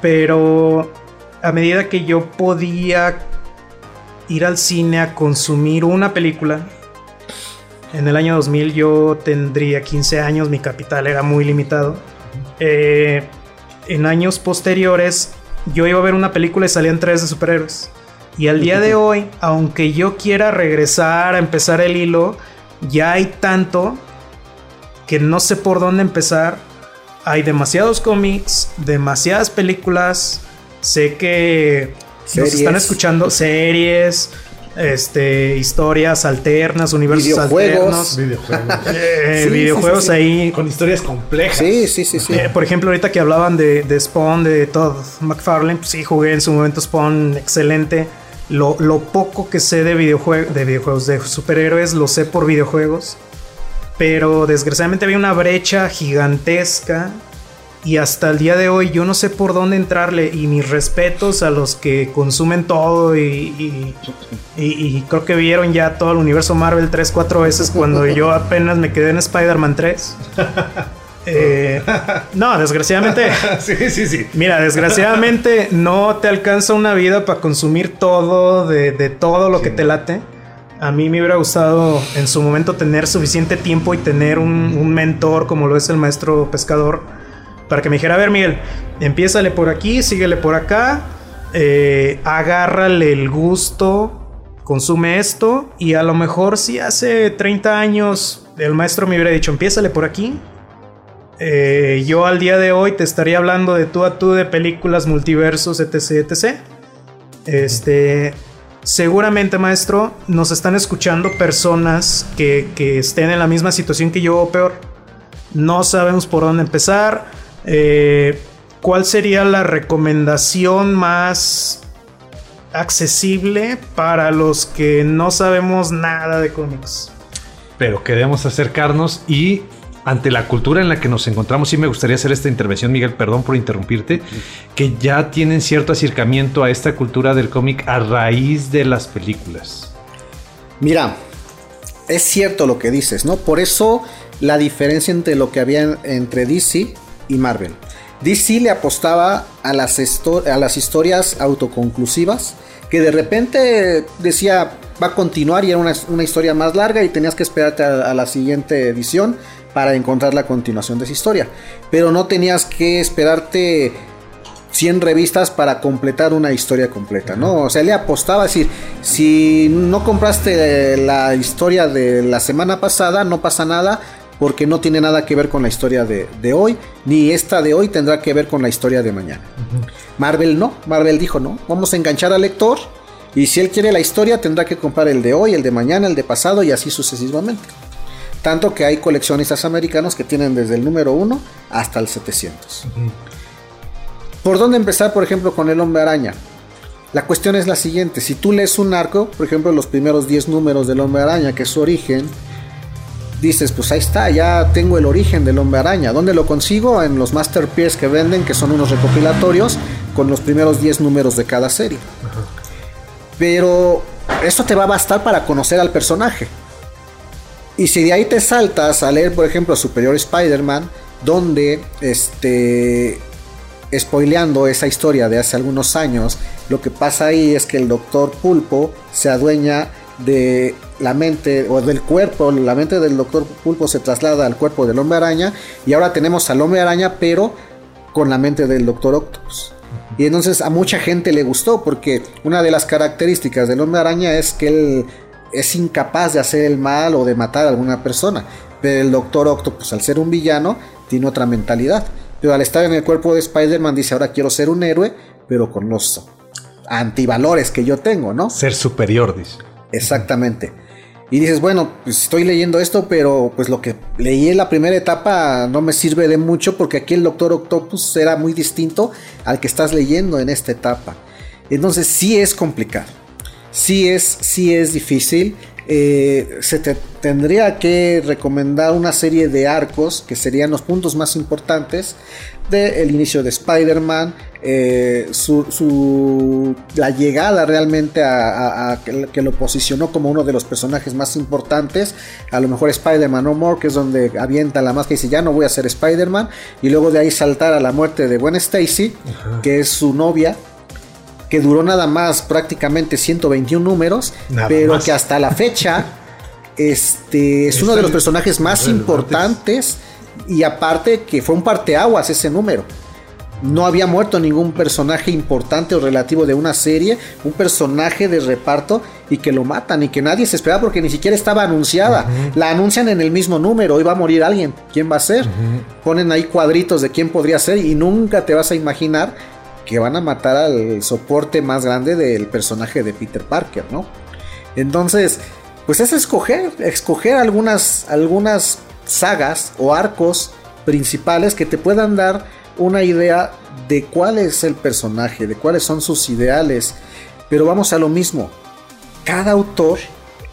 pero a medida que yo podía ir al cine a consumir una película, en el año 2000 yo tendría 15 años, mi capital era muy limitado. Eh, en años posteriores yo iba a ver una película y salían tres de superhéroes. Y al día de hoy, aunque yo quiera regresar a empezar el hilo, ya hay tanto que no sé por dónde empezar. Hay demasiados cómics, demasiadas películas. Sé que nos están escuchando series, este, historias alternas, universos alternos. Videojuegos. Eh, videojuegos ahí. Con historias complejas. Sí, sí, sí. sí. Eh, por ejemplo, ahorita que hablaban de, de Spawn, de Todd McFarlane, pues sí, jugué en su momento Spawn, excelente. Lo, poco que sé de, videojuegos, de videojuegos, de superhéroes, lo sé por videojuegos. Pero desgraciadamente había una brecha gigantesca. Y hasta el día de hoy yo no sé por dónde entrarle. Y mis respetos a los que consumen todo. Y, y, creo que vieron ya todo el universo Marvel 3, 4 veces cuando yo apenas me quedé en Spider-Man 3. Eh, no, desgraciadamente. sí, sí, sí. Mira, desgraciadamente no te alcanza una vida para consumir todo de, todo lo que te late. A mí me hubiera gustado en su momento tener suficiente tiempo y tener un, mentor como lo es el maestro pescador para que me dijera, a ver Miguel, empiézale por aquí, síguele por acá, eh, agárrale el gusto, consume esto y a lo mejor si hace 30 años el maestro me hubiera dicho, empiézale por aquí, eh, yo al día de hoy te estaría hablando de tú a tú de películas, multiversos, etc, etc. Este, seguramente, maestro, nos están escuchando personas que, estén en la misma situación que yo o peor. No sabemos por dónde empezar. Eh, ¿Cuál sería la recomendación más accesible para los que no sabemos nada de cómics? Pero queremos acercarnos y ante la cultura en la que nos encontramos, sí me gustaría hacer esta intervención, Miguel, perdón por interrumpirte, que ya tienen cierto acercamiento a esta cultura del cómic a raíz de las películas. Mira, es cierto lo que dices, ¿no? Por eso la diferencia entre lo que había entre DC y Marvel. DC le apostaba a las, a las historias autoconclusivas, que de repente decía va a continuar y era una, historia más larga y tenías que esperarte a la siguiente edición para encontrar la continuación de esa historia. Pero no tenías que esperarte 100 revistas para completar una historia completa, ¿no? O sea, le apostaba a decir, si no compraste la historia de la semana pasada, no pasa nada, porque no tiene nada que ver con la historia de, hoy, ni esta de hoy tendrá que ver con la historia de mañana. Marvel no, Marvel dijo no, vamos a enganchar al lector y si él quiere la historia tendrá que comprar el de hoy, el de mañana, el de pasado y así sucesivamente. Tanto que hay coleccionistas americanos que tienen desde el número 1 hasta el 700. ¿Por dónde empezar, por ejemplo, con el hombre araña? La cuestión es la siguiente, si tú lees un arco, por ejemplo, los primeros 10 números del hombre araña, que es su origen, dices, pues ahí está, ya tengo el origen del hombre araña. ¿Dónde lo consigo? En los Masterpiece que venden, que son unos recopilatorios con los primeros 10 números de cada serie. Pero esto te va a bastar para conocer al personaje. Y si de ahí te saltas a leer, por ejemplo, Superior Spider-Man, donde, este, spoileando esa historia de hace algunos años, lo que pasa ahí es que el doctor Pulpo se adueña de la mente o del cuerpo, la mente del doctor Pulpo se traslada al cuerpo del hombre araña y ahora tenemos al hombre araña pero con la mente del doctor Octopus. Y entonces a mucha gente le gustó porque una de las características del hombre araña es que él es incapaz de hacer el mal o de matar a alguna persona. Pero el doctor Octopus al ser un villano tiene otra mentalidad. Pero al estar en el cuerpo de Spider-Man dice ahora quiero ser un héroe pero con los antivalores que yo tengo, ¿no? Ser superior, dice. Exactamente. Y dices, bueno, pues estoy leyendo esto, pero pues lo que leí en la primera etapa no me sirve de mucho porque aquí el Doctor Octopus era muy distinto al que estás leyendo en esta etapa. Entonces sí es complicado, sí es, sí es difícil. Eh, se te tendría que recomendar una serie de arcos que serían los puntos más importantes del inicio de Spider-Man, eh, su, la llegada realmente a, que, lo posicionó como uno de los personajes más importantes, a lo mejor Spider-Man No More, que es donde avienta la máscara y dice ya no voy a ser Spider-Man, y luego de ahí saltar a la muerte de Gwen Stacy, que es su novia, que duró nada más prácticamente 121 números, pero que hasta la fecha este, es uno de los personajes más importantes y aparte que fue un parteaguas ese número no había muerto ningún personaje importante o relativo de una serie, un personaje de reparto y que lo matan y que nadie se esperaba porque ni siquiera estaba anunciada. La anuncian en el mismo número, hoy va a morir alguien, ¿quién va a ser? Ponen ahí cuadritos de quién podría ser y nunca te vas a imaginar que van a matar al soporte más grande del personaje de Peter Parker, ¿no? Entonces, pues es escoger, escoger algunas, algunas sagas o arcos principales que te puedan dar una idea de cuál es el personaje, de cuáles son sus ideales. Pero vamos a lo mismo. Cada autor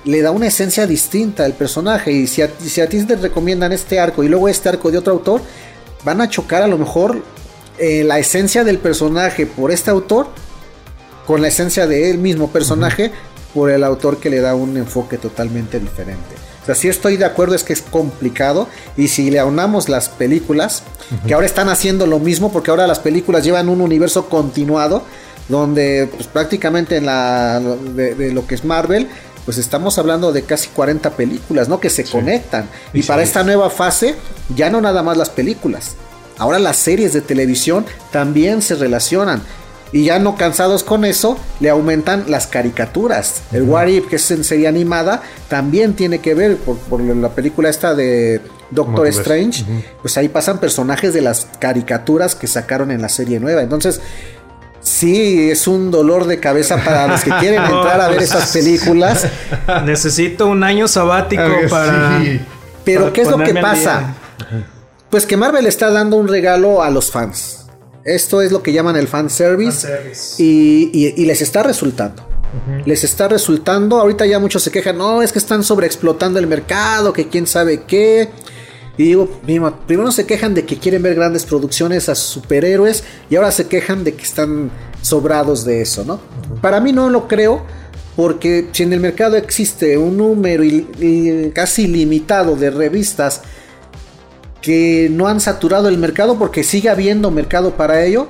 le da una esencia distinta al personaje. Y si a, si a ti te recomiendan este arco y luego este arco de otro autor, van a chocar a lo mejor eh, la esencia del personaje por este autor con la esencia de él mismo personaje por el autor que le da un enfoque totalmente diferente. O sea, sí estoy de acuerdo, es que es complicado. Y si le aunamos las películas, que ahora están haciendo lo mismo, porque ahora las películas llevan un universo continuado, donde pues, prácticamente en la de, lo que es Marvel, pues estamos hablando de casi 40 películas, ¿no? Que se conectan. Y, para esta nueva fase, ya no nada más las películas. Ahora las series de televisión también se relacionan. Y ya no cansados con eso, le aumentan las caricaturas. El What If, que es en serie animada, también tiene que ver por, la película esta de Doctor Strange. Pues ahí pasan personajes de las caricaturas que sacaron en la serie nueva. Entonces, sí, es un dolor de cabeza para los que quieren entrar a ver estas películas. Necesito un año sabático para. Pero, ¿qué es lo que pasa? Pues que Marvel está dando un regalo a los fans esto es lo que llaman el fan service, Y, les está resultando. Les está resultando. Ahorita ya muchos se quejan, no, es que están sobreexplotando el mercado, que quién sabe qué. Y digo, primero se quejan de que quieren ver grandes producciones a superhéroes y ahora se quejan de que están sobrados de eso, ¿no? Para mí no lo creo, porque si en el mercado existe un número casi limitado de revistas que no han saturado el mercado porque sigue habiendo mercado para ello,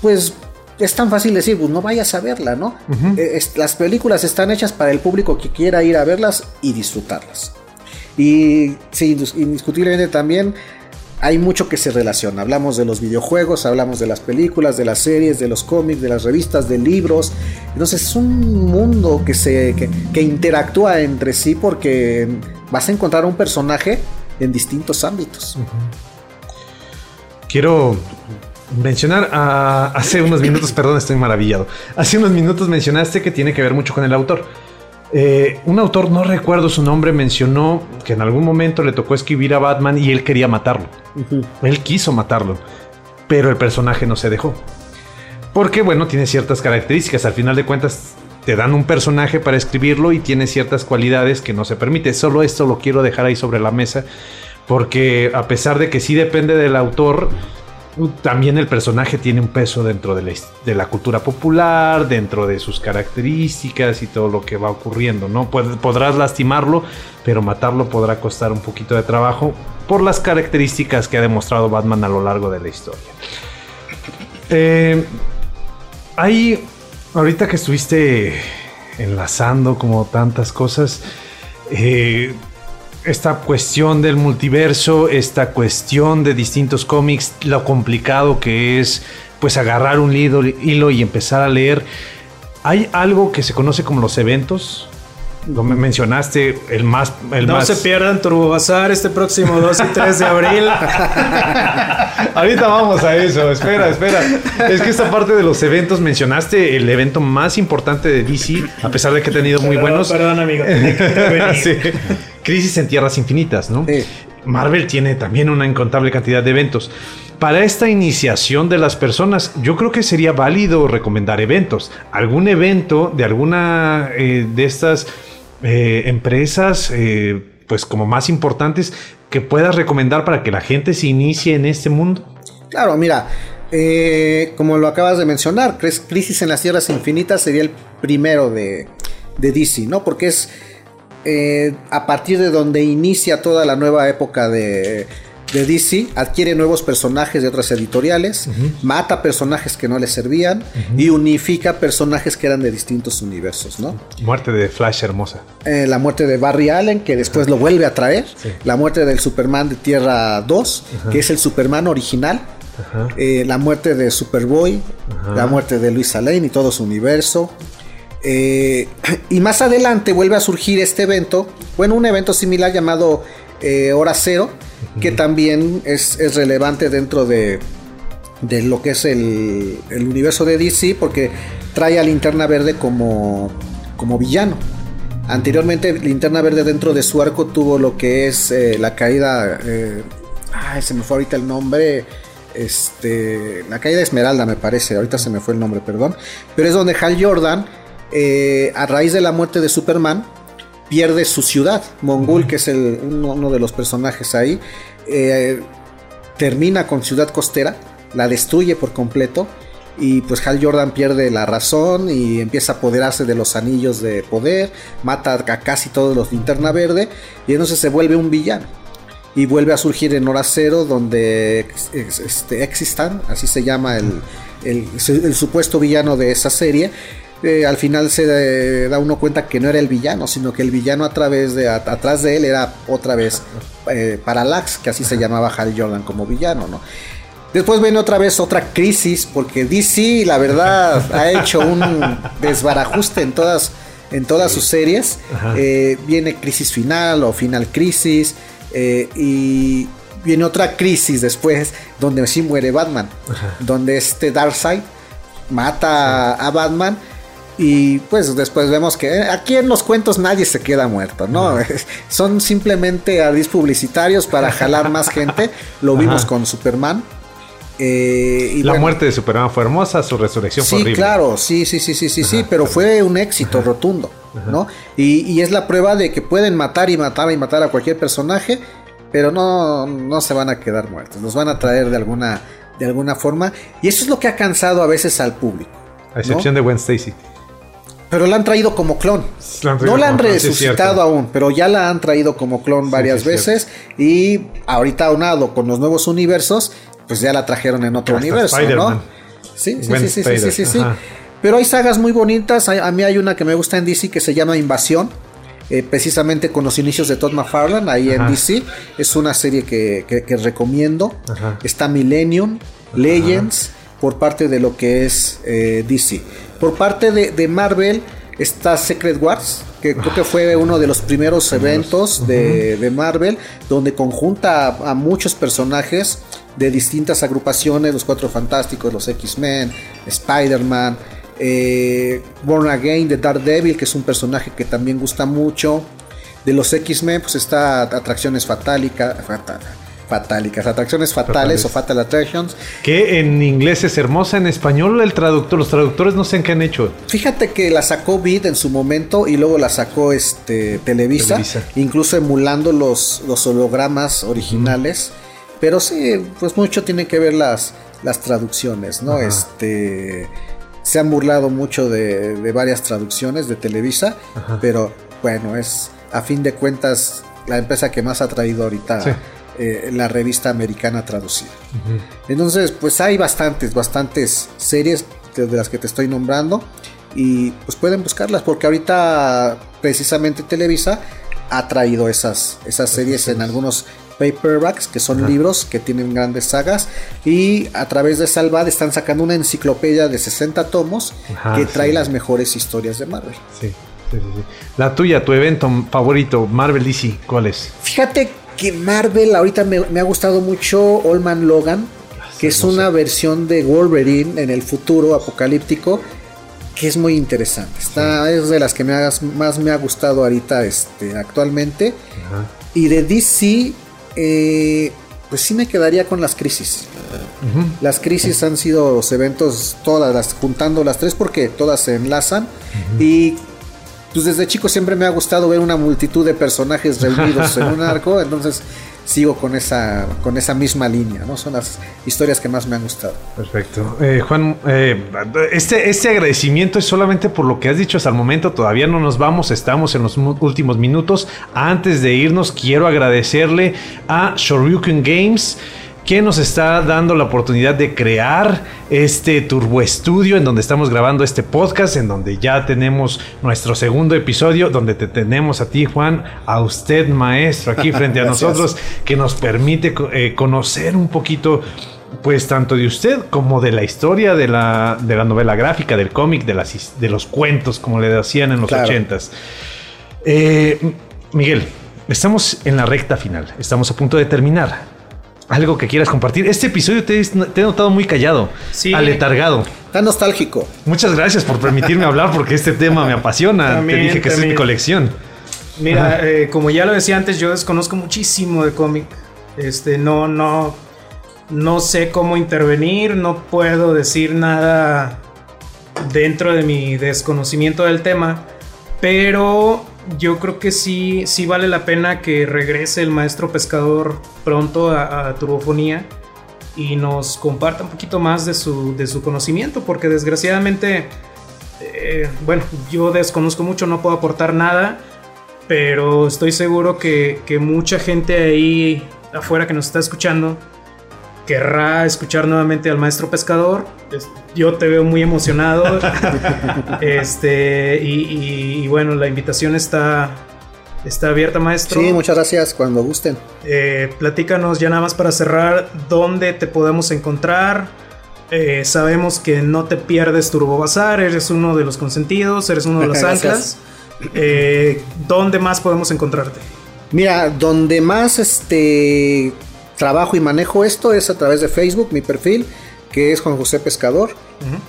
pues es tan fácil decir, pues no vayas a verla, ¿no? Eh, las películas están hechas para el público que quiera ir a verlas y disfrutarlas. Y sí, indiscutiblemente también hay mucho que se relaciona. Hablamos de los videojuegos, hablamos de las películas, de las series, de los cómics, de las revistas, de libros. Entonces es un mundo que, se, que interactúa entre sí porque vas a encontrar un personaje en distintos ámbitos. Quiero mencionar, ah, hace unos minutos, perdón, estoy maravillado, hace unos minutos mencionaste que tiene que ver mucho con el autor. Eh, un autor, no recuerdo su nombre, mencionó que en algún momento le tocó escribir a Batman y él quería matarlo. Él quiso matarlo, pero el personaje no se dejó. Porque, bueno, tiene ciertas características. Al final de cuentas, te dan un personaje para escribirlo y tiene ciertas cualidades que no se permite. Solo esto lo quiero dejar ahí sobre la mesa. Porque a pesar de que sí depende del autor, también el personaje tiene un peso dentro de la, cultura popular, dentro de sus características y todo lo que va ocurriendo, ¿no? podrás lastimarlo, pero matarlo podrá costar un poquito de trabajo por las características que ha demostrado Batman a lo largo de la historia. Eh, hay, ahorita que estuviste enlazando como tantas cosas, eh, esta cuestión del multiverso, esta cuestión de distintos cómics, lo complicado que es pues agarrar un hilo, y empezar a leer. Hay algo que se conoce como los eventos, mencionaste, el más. El no se pierdan Turbo Bazar este próximo 2 y 3 de abril. Ahorita vamos a eso, espera, espera. Es que esta parte de los eventos mencionaste el evento más importante de DC, a pesar de que ha tenido muy buenos. Perdón, amigo. Crisis en Tierras Infinitas, ¿no? Marvel tiene también una incontable cantidad de eventos. Para esta iniciación de las personas, yo creo que sería válido recomendar eventos. Algún evento de alguna eh, de estas eh, empresas, eh, pues como más importantes, que puedas recomendar para que la gente se inicie en este mundo? Claro, mira, eh, como lo acabas de mencionar, Crisis en las Tierras Infinitas sería el primero de, de DC, ¿no? Porque es a partir de donde inicia toda la nueva época de de DC adquiere nuevos personajes de otras editoriales, mata personajes que no le servían y unifica personajes que eran de distintos universos, ¿no? Muerte de Flash hermosa. Eh, la muerte de Barry Allen, que después lo vuelve a traer. La muerte del Superman de Tierra 2, que es el Superman original. Eh, la muerte de Superboy, la muerte de Luisa Lane y todo su universo. Eh, y más adelante vuelve a surgir este evento, bueno, un evento similar llamado Hora Cero, que también es, relevante dentro de, lo que es el, universo de DC, porque trae a Linterna Verde como, como villano. Anteriormente, Linterna Verde dentro de su arco tuvo lo que es eh, la caída. Eh, ay, se me fue ahorita el nombre. Este, la caída de Esmeralda, me parece. Ahorita se me fue el nombre, perdón. Pero es donde Hal Jordan, eh, a raíz de la muerte de Superman, pierde su ciudad. Mongul, que es el, uno, de los personajes ahí, eh, termina con Ciudad Costera, la destruye por completo. Y pues Hal Jordan pierde la razón y empieza a apoderarse de los anillos de poder, mata a casi todos los linterna verde y entonces se vuelve un villano. Y vuelve a surgir en Hora Cero, donde este, Existan, así se llama el, el supuesto villano de esa serie, eh, al final se eh, da uno cuenta que no era el villano, sino que el villano a través de atrás de él era otra vez eh, Parallax, que así se llamaba Hal Jordan como villano, ¿no? Después viene otra vez otra crisis, porque DC, la verdad, ha hecho un desbarajuste en todas, en todas sus series. viene Crisis Final o Final Crisis, y viene otra crisis después, donde sí muere Batman, donde este Darkseid mata a Batman y pues después vemos que eh, aquí en los cuentos nadie se queda muerto, ¿no? Son simplemente adis publicitarios para jalar más gente. Lo vimos con Superman. Eh, y la muerte de Superman fue hermosa, su resurrección fue horrible. Sí, claro, sí, sí, sí, sí, sí, sí, pero fue un éxito rotundo, ¿no? Y, es la prueba de que pueden matar y matar y matar a cualquier personaje, pero no, no se van a quedar muertos, los van a traer de alguna, de alguna forma. Y eso es lo que ha cansado a veces al público. A excepción de Gwen Stacy. Pero la han traído como clon. no la han resucitado aún, pero ya la han traído como clon varias veces. Y ahorita aunado con los nuevos universos, pues ya la trajeron en otro universo, ¿no? Sí, sí, sí, sí, sí, sí, Pero hay sagas muy bonitas. A mí hay una que me gusta en DC que se llama Invasión. Eh, precisamente con los inicios de Todd McFarlane ahí en DC. Es una serie que, recomiendo. Está Millennium, Legends, por parte de lo que es eh, DC. Por parte de, Marvel está Secret Wars, que creo que fue uno de los primeros eventos de, de Marvel, donde conjunta a, a muchos personajes de distintas agrupaciones, los Cuatro Fantásticos, los X-Men, Spider-Man, eh, Born Again de Daredevil, que es un personaje que también gusta mucho. De los X-Men, pues está Atracciones Fatálicas, Fatálicas, Atracciones Fatales, o Fatal Attractions. Que en inglés es hermosa, en español el traductor, los traductores no sé qué han hecho. Fíjate que la sacó Beat en su momento y luego la sacó este Televisa, Televisa. incluso emulando los, los hologramas originales. Pero sí, pues mucho tiene que ver las, las traducciones, ¿no? Ajá. Este se han burlado mucho de, de varias traducciones de Televisa, Ajá. pero bueno, es a fin de cuentas la empresa que más ha traído ahorita Sí. Eh, la revista americana traducida. Entonces, pues hay bastantes, bastantes series de de las que te estoy nombrando y pues pueden buscarlas porque ahorita precisamente Televisa ha traído esas, esas series en algunos paperbacks que son libros que tienen grandes sagas y a través de Salvad están sacando una enciclopedia de 60 tomos Ajá, que trae sí. las mejores historias de Marvel. Sí, sí, sí, sí. La tuya, tu evento favorito, Marvel DC, ¿cuál es? Fíjate que Marvel ahorita me, me ha gustado mucho Old Man Logan, que es una versión de Wolverine en el futuro apocalíptico que es muy interesante. Está, Es de las que me ha- más me ha gustado ahorita este, actualmente. Ajá. Y de DC, eh, pues sí me quedaría con las crisis. Las crisis han sido los eventos, todas las, juntando las tres porque todas se enlazan. Y pues desde chico siempre me ha gustado ver una multitud de personajes reunidos en un arco. Entonces sigo con esa, con esa misma línea, ¿no? Son las historias que más me han gustado. Perfecto. Eh, Juan, eh, este, este agradecimiento es solamente por lo que has dicho hasta el momento. Todavía no nos vamos, estamos en los últimos minutos. Antes de irnos, quiero agradecerle a Shoryuken Games que nos está dando la oportunidad de crear este Turbo Estudio en donde estamos grabando este podcast, en donde ya tenemos nuestro segundo episodio, donde te tenemos a ti, Juan, a usted, maestro, aquí frente a nosotros, que nos permite eh, conocer un poquito pues tanto de usted como de la historia de la, de la novela gráfica, del cómic, de, las, de los cuentos, como le decían en los Claro. ochentas. Eh, Miguel, estamos en la recta final, estamos a punto de terminar. Algo que quieras compartir. Este episodio te, te he notado muy callado, Sí. aletargado. Está nostálgico. Muchas gracias por permitirme hablar porque este tema me apasiona. También, te dije que es mi colección. Mira, eh, como ya lo decía antes, yo desconozco muchísimo de cómic. Este, no, no, no sé cómo intervenir, no puedo decir nada dentro de mi desconocimiento del tema, pero yo creo que sí, sí vale la pena que regrese el maestro pescador pronto a, Turbofonía y nos comparta un poquito más de su, de su conocimiento, porque desgraciadamente, eh, bueno, yo desconozco mucho, no puedo aportar nada, pero estoy seguro que, que mucha gente ahí afuera que nos está escuchando querrá escuchar nuevamente al maestro pescador. Es- Yo te veo muy emocionado. este, y, y- y bueno, la invitación está, está abierta, maestro. Sí, muchas gracias cuando gusten. Eh, platícanos ya nada más para cerrar dónde te podemos encontrar. Eh, sabemos que no te pierdes Turbo Bazar, eres uno de los consentidos, eres uno de los anclas. Eh, ¿Dónde más podemos encontrarte? Mira, donde más este trabajo y manejo esto es a través de Facebook, mi perfil, que es Juan José Pescador,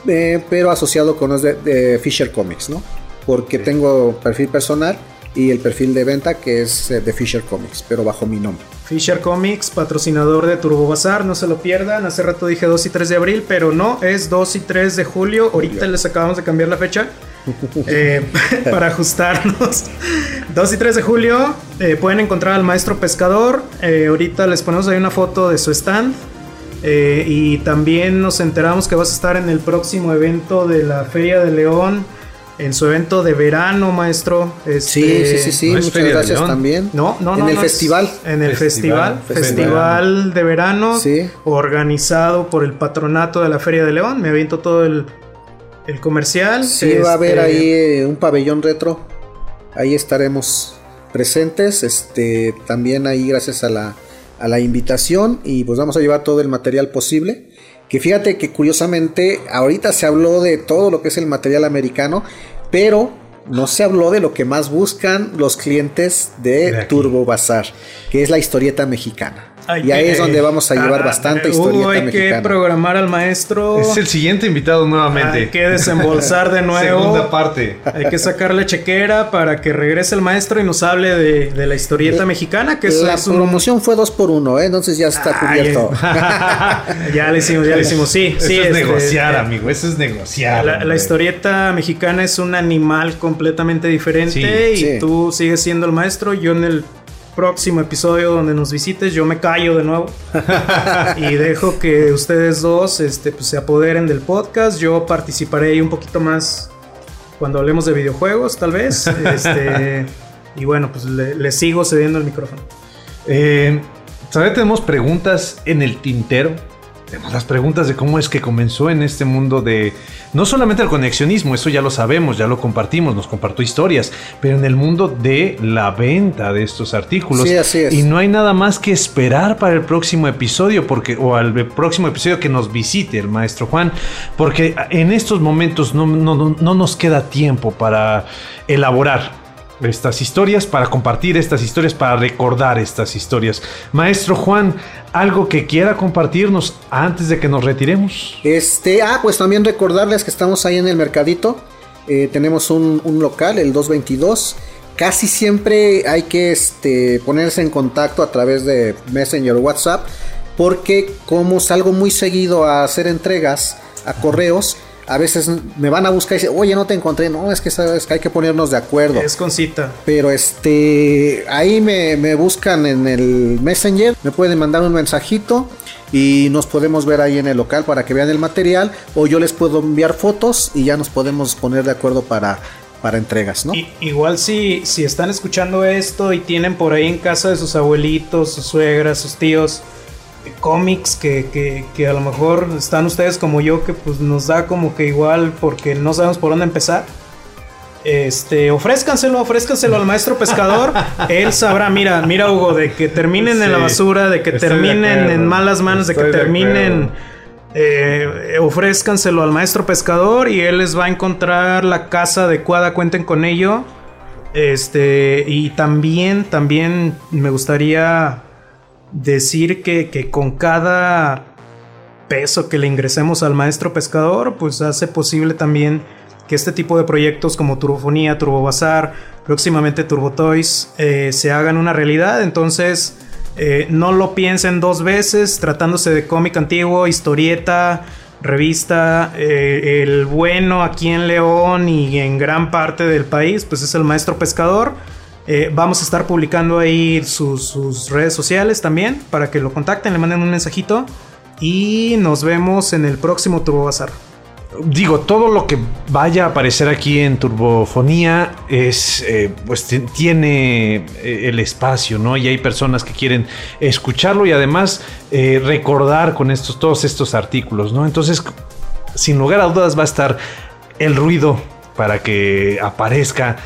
eh, pero asociado con los de, de Fisher Comics, ¿no? Porque tengo perfil personal y el perfil de venta que es eh, de Fisher Comics, pero bajo mi nombre. Fisher Comics, patrocinador de Turbo Bazar, no se lo pierdan. Hace rato dije 2 y 3 de abril, pero no, es 2 y 3 de julio. Ahorita les acabamos de cambiar la fecha eh, para ajustarnos. 2 y 3 de julio eh, pueden encontrar al maestro pescador. Eh, ahorita les ponemos ahí una foto de su stand. Eh, y también nos enteramos que vas a estar en el próximo evento de la Feria de León. En su evento de verano, maestro. Sí, Este, sí, sí, sí, ¿no es muchas Feria gracias León? también. no, no, En no. el no es- festival. En el Festival, festival. festival. Festival de verano. Sí. Organizado por el patronato de la Feria de León. Me aviento todo el, el comercial. Sí, va a haber Este, ahí eh, un pabellón retro. Ahí estaremos presentes. Este, también ahí gracias a la, a la invitación. Y pues vamos a llevar todo el material posible. Que fíjate que curiosamente ahorita se habló de todo lo que es el material americano. Pero no se habló de lo que más buscan los clientes de, De. Turbo Bazar, que es la historieta mexicana. Y ahí es donde vamos a llevar Ah, bastante uh, historieta hay que programar al maestro. Es el siguiente invitado nuevamente. Hay que desembolsar de nuevo. Segunda parte. Hay que sacarle chequera para que regrese el maestro y nos hable de, de la historieta Eh, mexicana, que la es un... promoción fue dos por uno, ¿eh? entonces ya está Ay, cubierto. ya le hicimos, ya le hicimos. Sí, Eso sí. es este, negociar, eh, amigo. Eso es negociar. La, historieta mexicana es un animal completamente diferente Sí, y sí. tú sigues siendo el maestro. Yo en el próximo episodio donde nos visites, yo me callo de nuevo y dejo que ustedes dos este, pues, se apoderen del podcast. Yo participaré ahí un poquito más cuando hablemos de videojuegos, tal vez. Este, y bueno, pues le, le sigo cediendo el micrófono. Eh, Todavía tenemos preguntas en el tintero. Tenemos las preguntas de cómo es que comenzó en este mundo de no solamente el conexionismo, eso ya lo sabemos, ya lo compartimos, nos compartió historias, pero en el mundo de la venta de estos artículos. Sí, así es. Y no hay nada más que esperar para el próximo episodio, porque o al próximo episodio que nos visite el maestro Juan, porque en estos momentos no, no- no- no nos queda tiempo para elaborar estas historias, para compartir estas historias, para recordar estas historias. Maestro Juan, algo que quiera compartirnos antes de que nos retiremos. Este, ah, pues también recordarles que estamos ahí en el mercadito. Eh, tenemos un, un local, el 222. Casi siempre hay que este, ponerse en contacto a través de Messenger o WhatsApp. Porque como salgo muy seguido a hacer entregas a correos, a veces me van a buscar y dicen, oye, no te encontré. No, es que sabes que hay que ponernos de acuerdo. Es con cita. Pero este, ahí me, me buscan en el Messenger, me pueden mandar un mensajito y nos podemos ver ahí en el local para que vean el material o yo les puedo enviar fotos y ya nos podemos poner de acuerdo para, para entregas, ¿no? I- igual si, si están escuchando esto y tienen por ahí en casa de sus abuelitos, sus suegras, sus tíos, cómics que, que- que a lo mejor están ustedes como yo, que pues nos da como que igual porque no sabemos por dónde empezar. Este, ofrézcanselo, ofrézcanselo al maestro pescador. Él sabrá, mira, mira Hugo, de que terminen en la basura, de que de terminen en malas manos, de que de terminen acuerdo. eh, ofrézcanselo al maestro pescador y él les va a encontrar la casa adecuada, cuenten con ello. Este, y también, también me gustaría decir que, que con cada peso que le ingresemos al maestro pescador, pues hace posible también que este tipo de proyectos como Turbofonía, Turbo Bazar, próximamente Turbo Toys, eh, se hagan una realidad. Entonces, eh, no lo piensen dos veces, tratándose de cómic antiguo, historieta, revista. eh, el bueno aquí en León y en gran parte del país, pues es el maestro pescador. Eh, vamos a estar publicando ahí sus, redes sociales también para que lo contacten, le manden un mensajito. Y nos vemos en el próximo Turbo Bazar. Digo, todo lo que vaya a aparecer aquí en Turbofonía es, eh, pues ti- tiene eh, el espacio, ¿no? Y hay personas que quieren escucharlo y además recordar con estos, todos estos artículos, ¿no? Entonces, sin lugar a dudas va a estar el ruido para que aparezca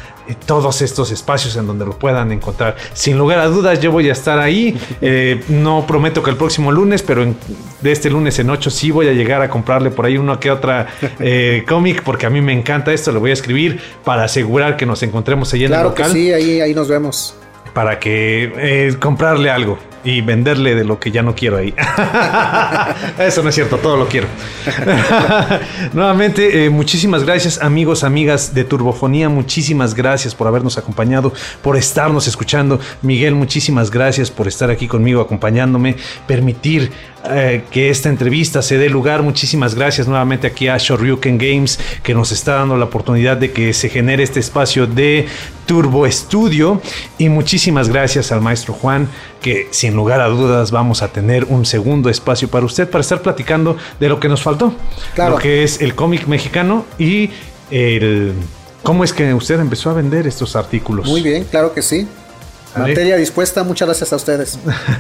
todos estos espacios en donde lo puedan encontrar. Sin lugar a dudas, yo voy a estar ahí. Eh, no prometo que el próximo lunes, pero en- de este lunes en 8 sí voy a llegar a comprarle por ahí uno que otra eh, cómic, porque a mí me encanta esto. Lo voy a escribir para asegurar que nos encontremos ahí en el Claro que local. sí, ahí, ahí nos vemos. Para que eh, comprarle algo y venderle de lo que ya no quiero ahí. Eso no es cierto, todo lo quiero. Nuevamente, eh, muchísimas gracias amigos, amigas de Turbofonía, muchísimas gracias por habernos acompañado, por estarnos escuchando. Miguel, muchísimas gracias por estar aquí conmigo acompañándome, permitir eh, que esta entrevista se dé lugar. Muchísimas gracias nuevamente aquí a Shoryuken Games que nos está dando la oportunidad de que se genere este espacio de Turbo Estudio y muchísimas gracias al maestro Juan que sin lugar a dudas vamos a tener un segundo espacio para usted para estar platicando de lo que nos faltó, Claro. lo que es el cómic mexicano y el cómo es que usted empezó a vender estos artículos. Muy bien, claro que sí. Materia dispuesta, muchas gracias a ustedes.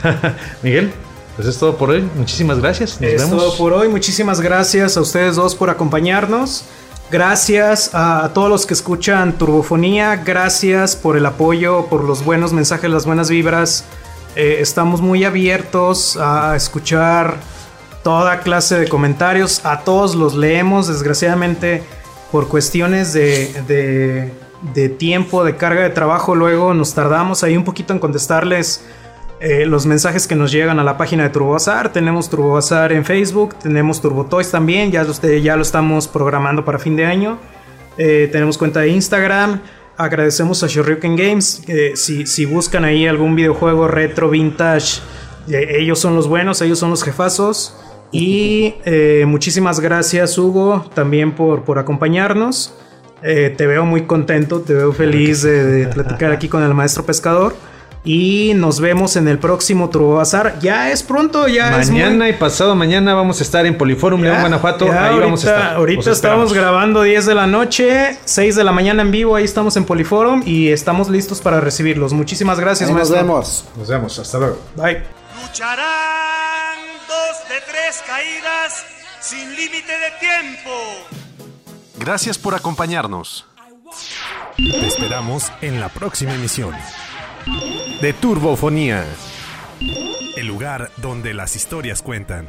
Miguel, pues es todo por hoy. Muchísimas gracias. Nos es vemos. todo por hoy. Muchísimas gracias a ustedes dos por acompañarnos. Gracias a, todos los que escuchan Turbofonía. Gracias por el apoyo, por los buenos mensajes, las buenas vibras. Eh, estamos muy abiertos a escuchar toda clase de comentarios. A todos los leemos. Desgraciadamente, por cuestiones de, de- de tiempo, de carga de trabajo, luego nos tardamos ahí un poquito en contestarles eh, los mensajes que nos llegan a la página de TurboBazar. Tenemos TurboBazar en Facebook, tenemos TurboToys también, ya, ya lo estamos programando para fin de año. Eh, tenemos cuenta de Instagram. Agradecemos a Shoryuken Games. si, si, buscan ahí algún videojuego retro, vintage, eh, ellos son los buenos, ellos son los jefazos. Y muchísimas gracias, Hugo, también por, por acompañarnos. te veo muy contento, te veo feliz de platicar aquí con el maestro pescador. Y nos vemos en el próximo Turbo Bazar. Ya es pronto, ya Mañana y pasado mañana vamos a estar en Poliforum León, Guanajuato. ahí ahorita, vamos a estar. Ahorita estamos grabando 10 de la noche, 6 de la mañana en vivo. Ahí estamos en Poliforum y estamos listos para recibirlos. Muchísimas gracias, Nos vemos. Nos vemos. Hasta luego. Bye. Lucharán dos de tres caídas sin límite de tiempo. Gracias por acompañarnos. Te esperamos en la próxima emisión de Turbofonía. El lugar donde las historias cuentan.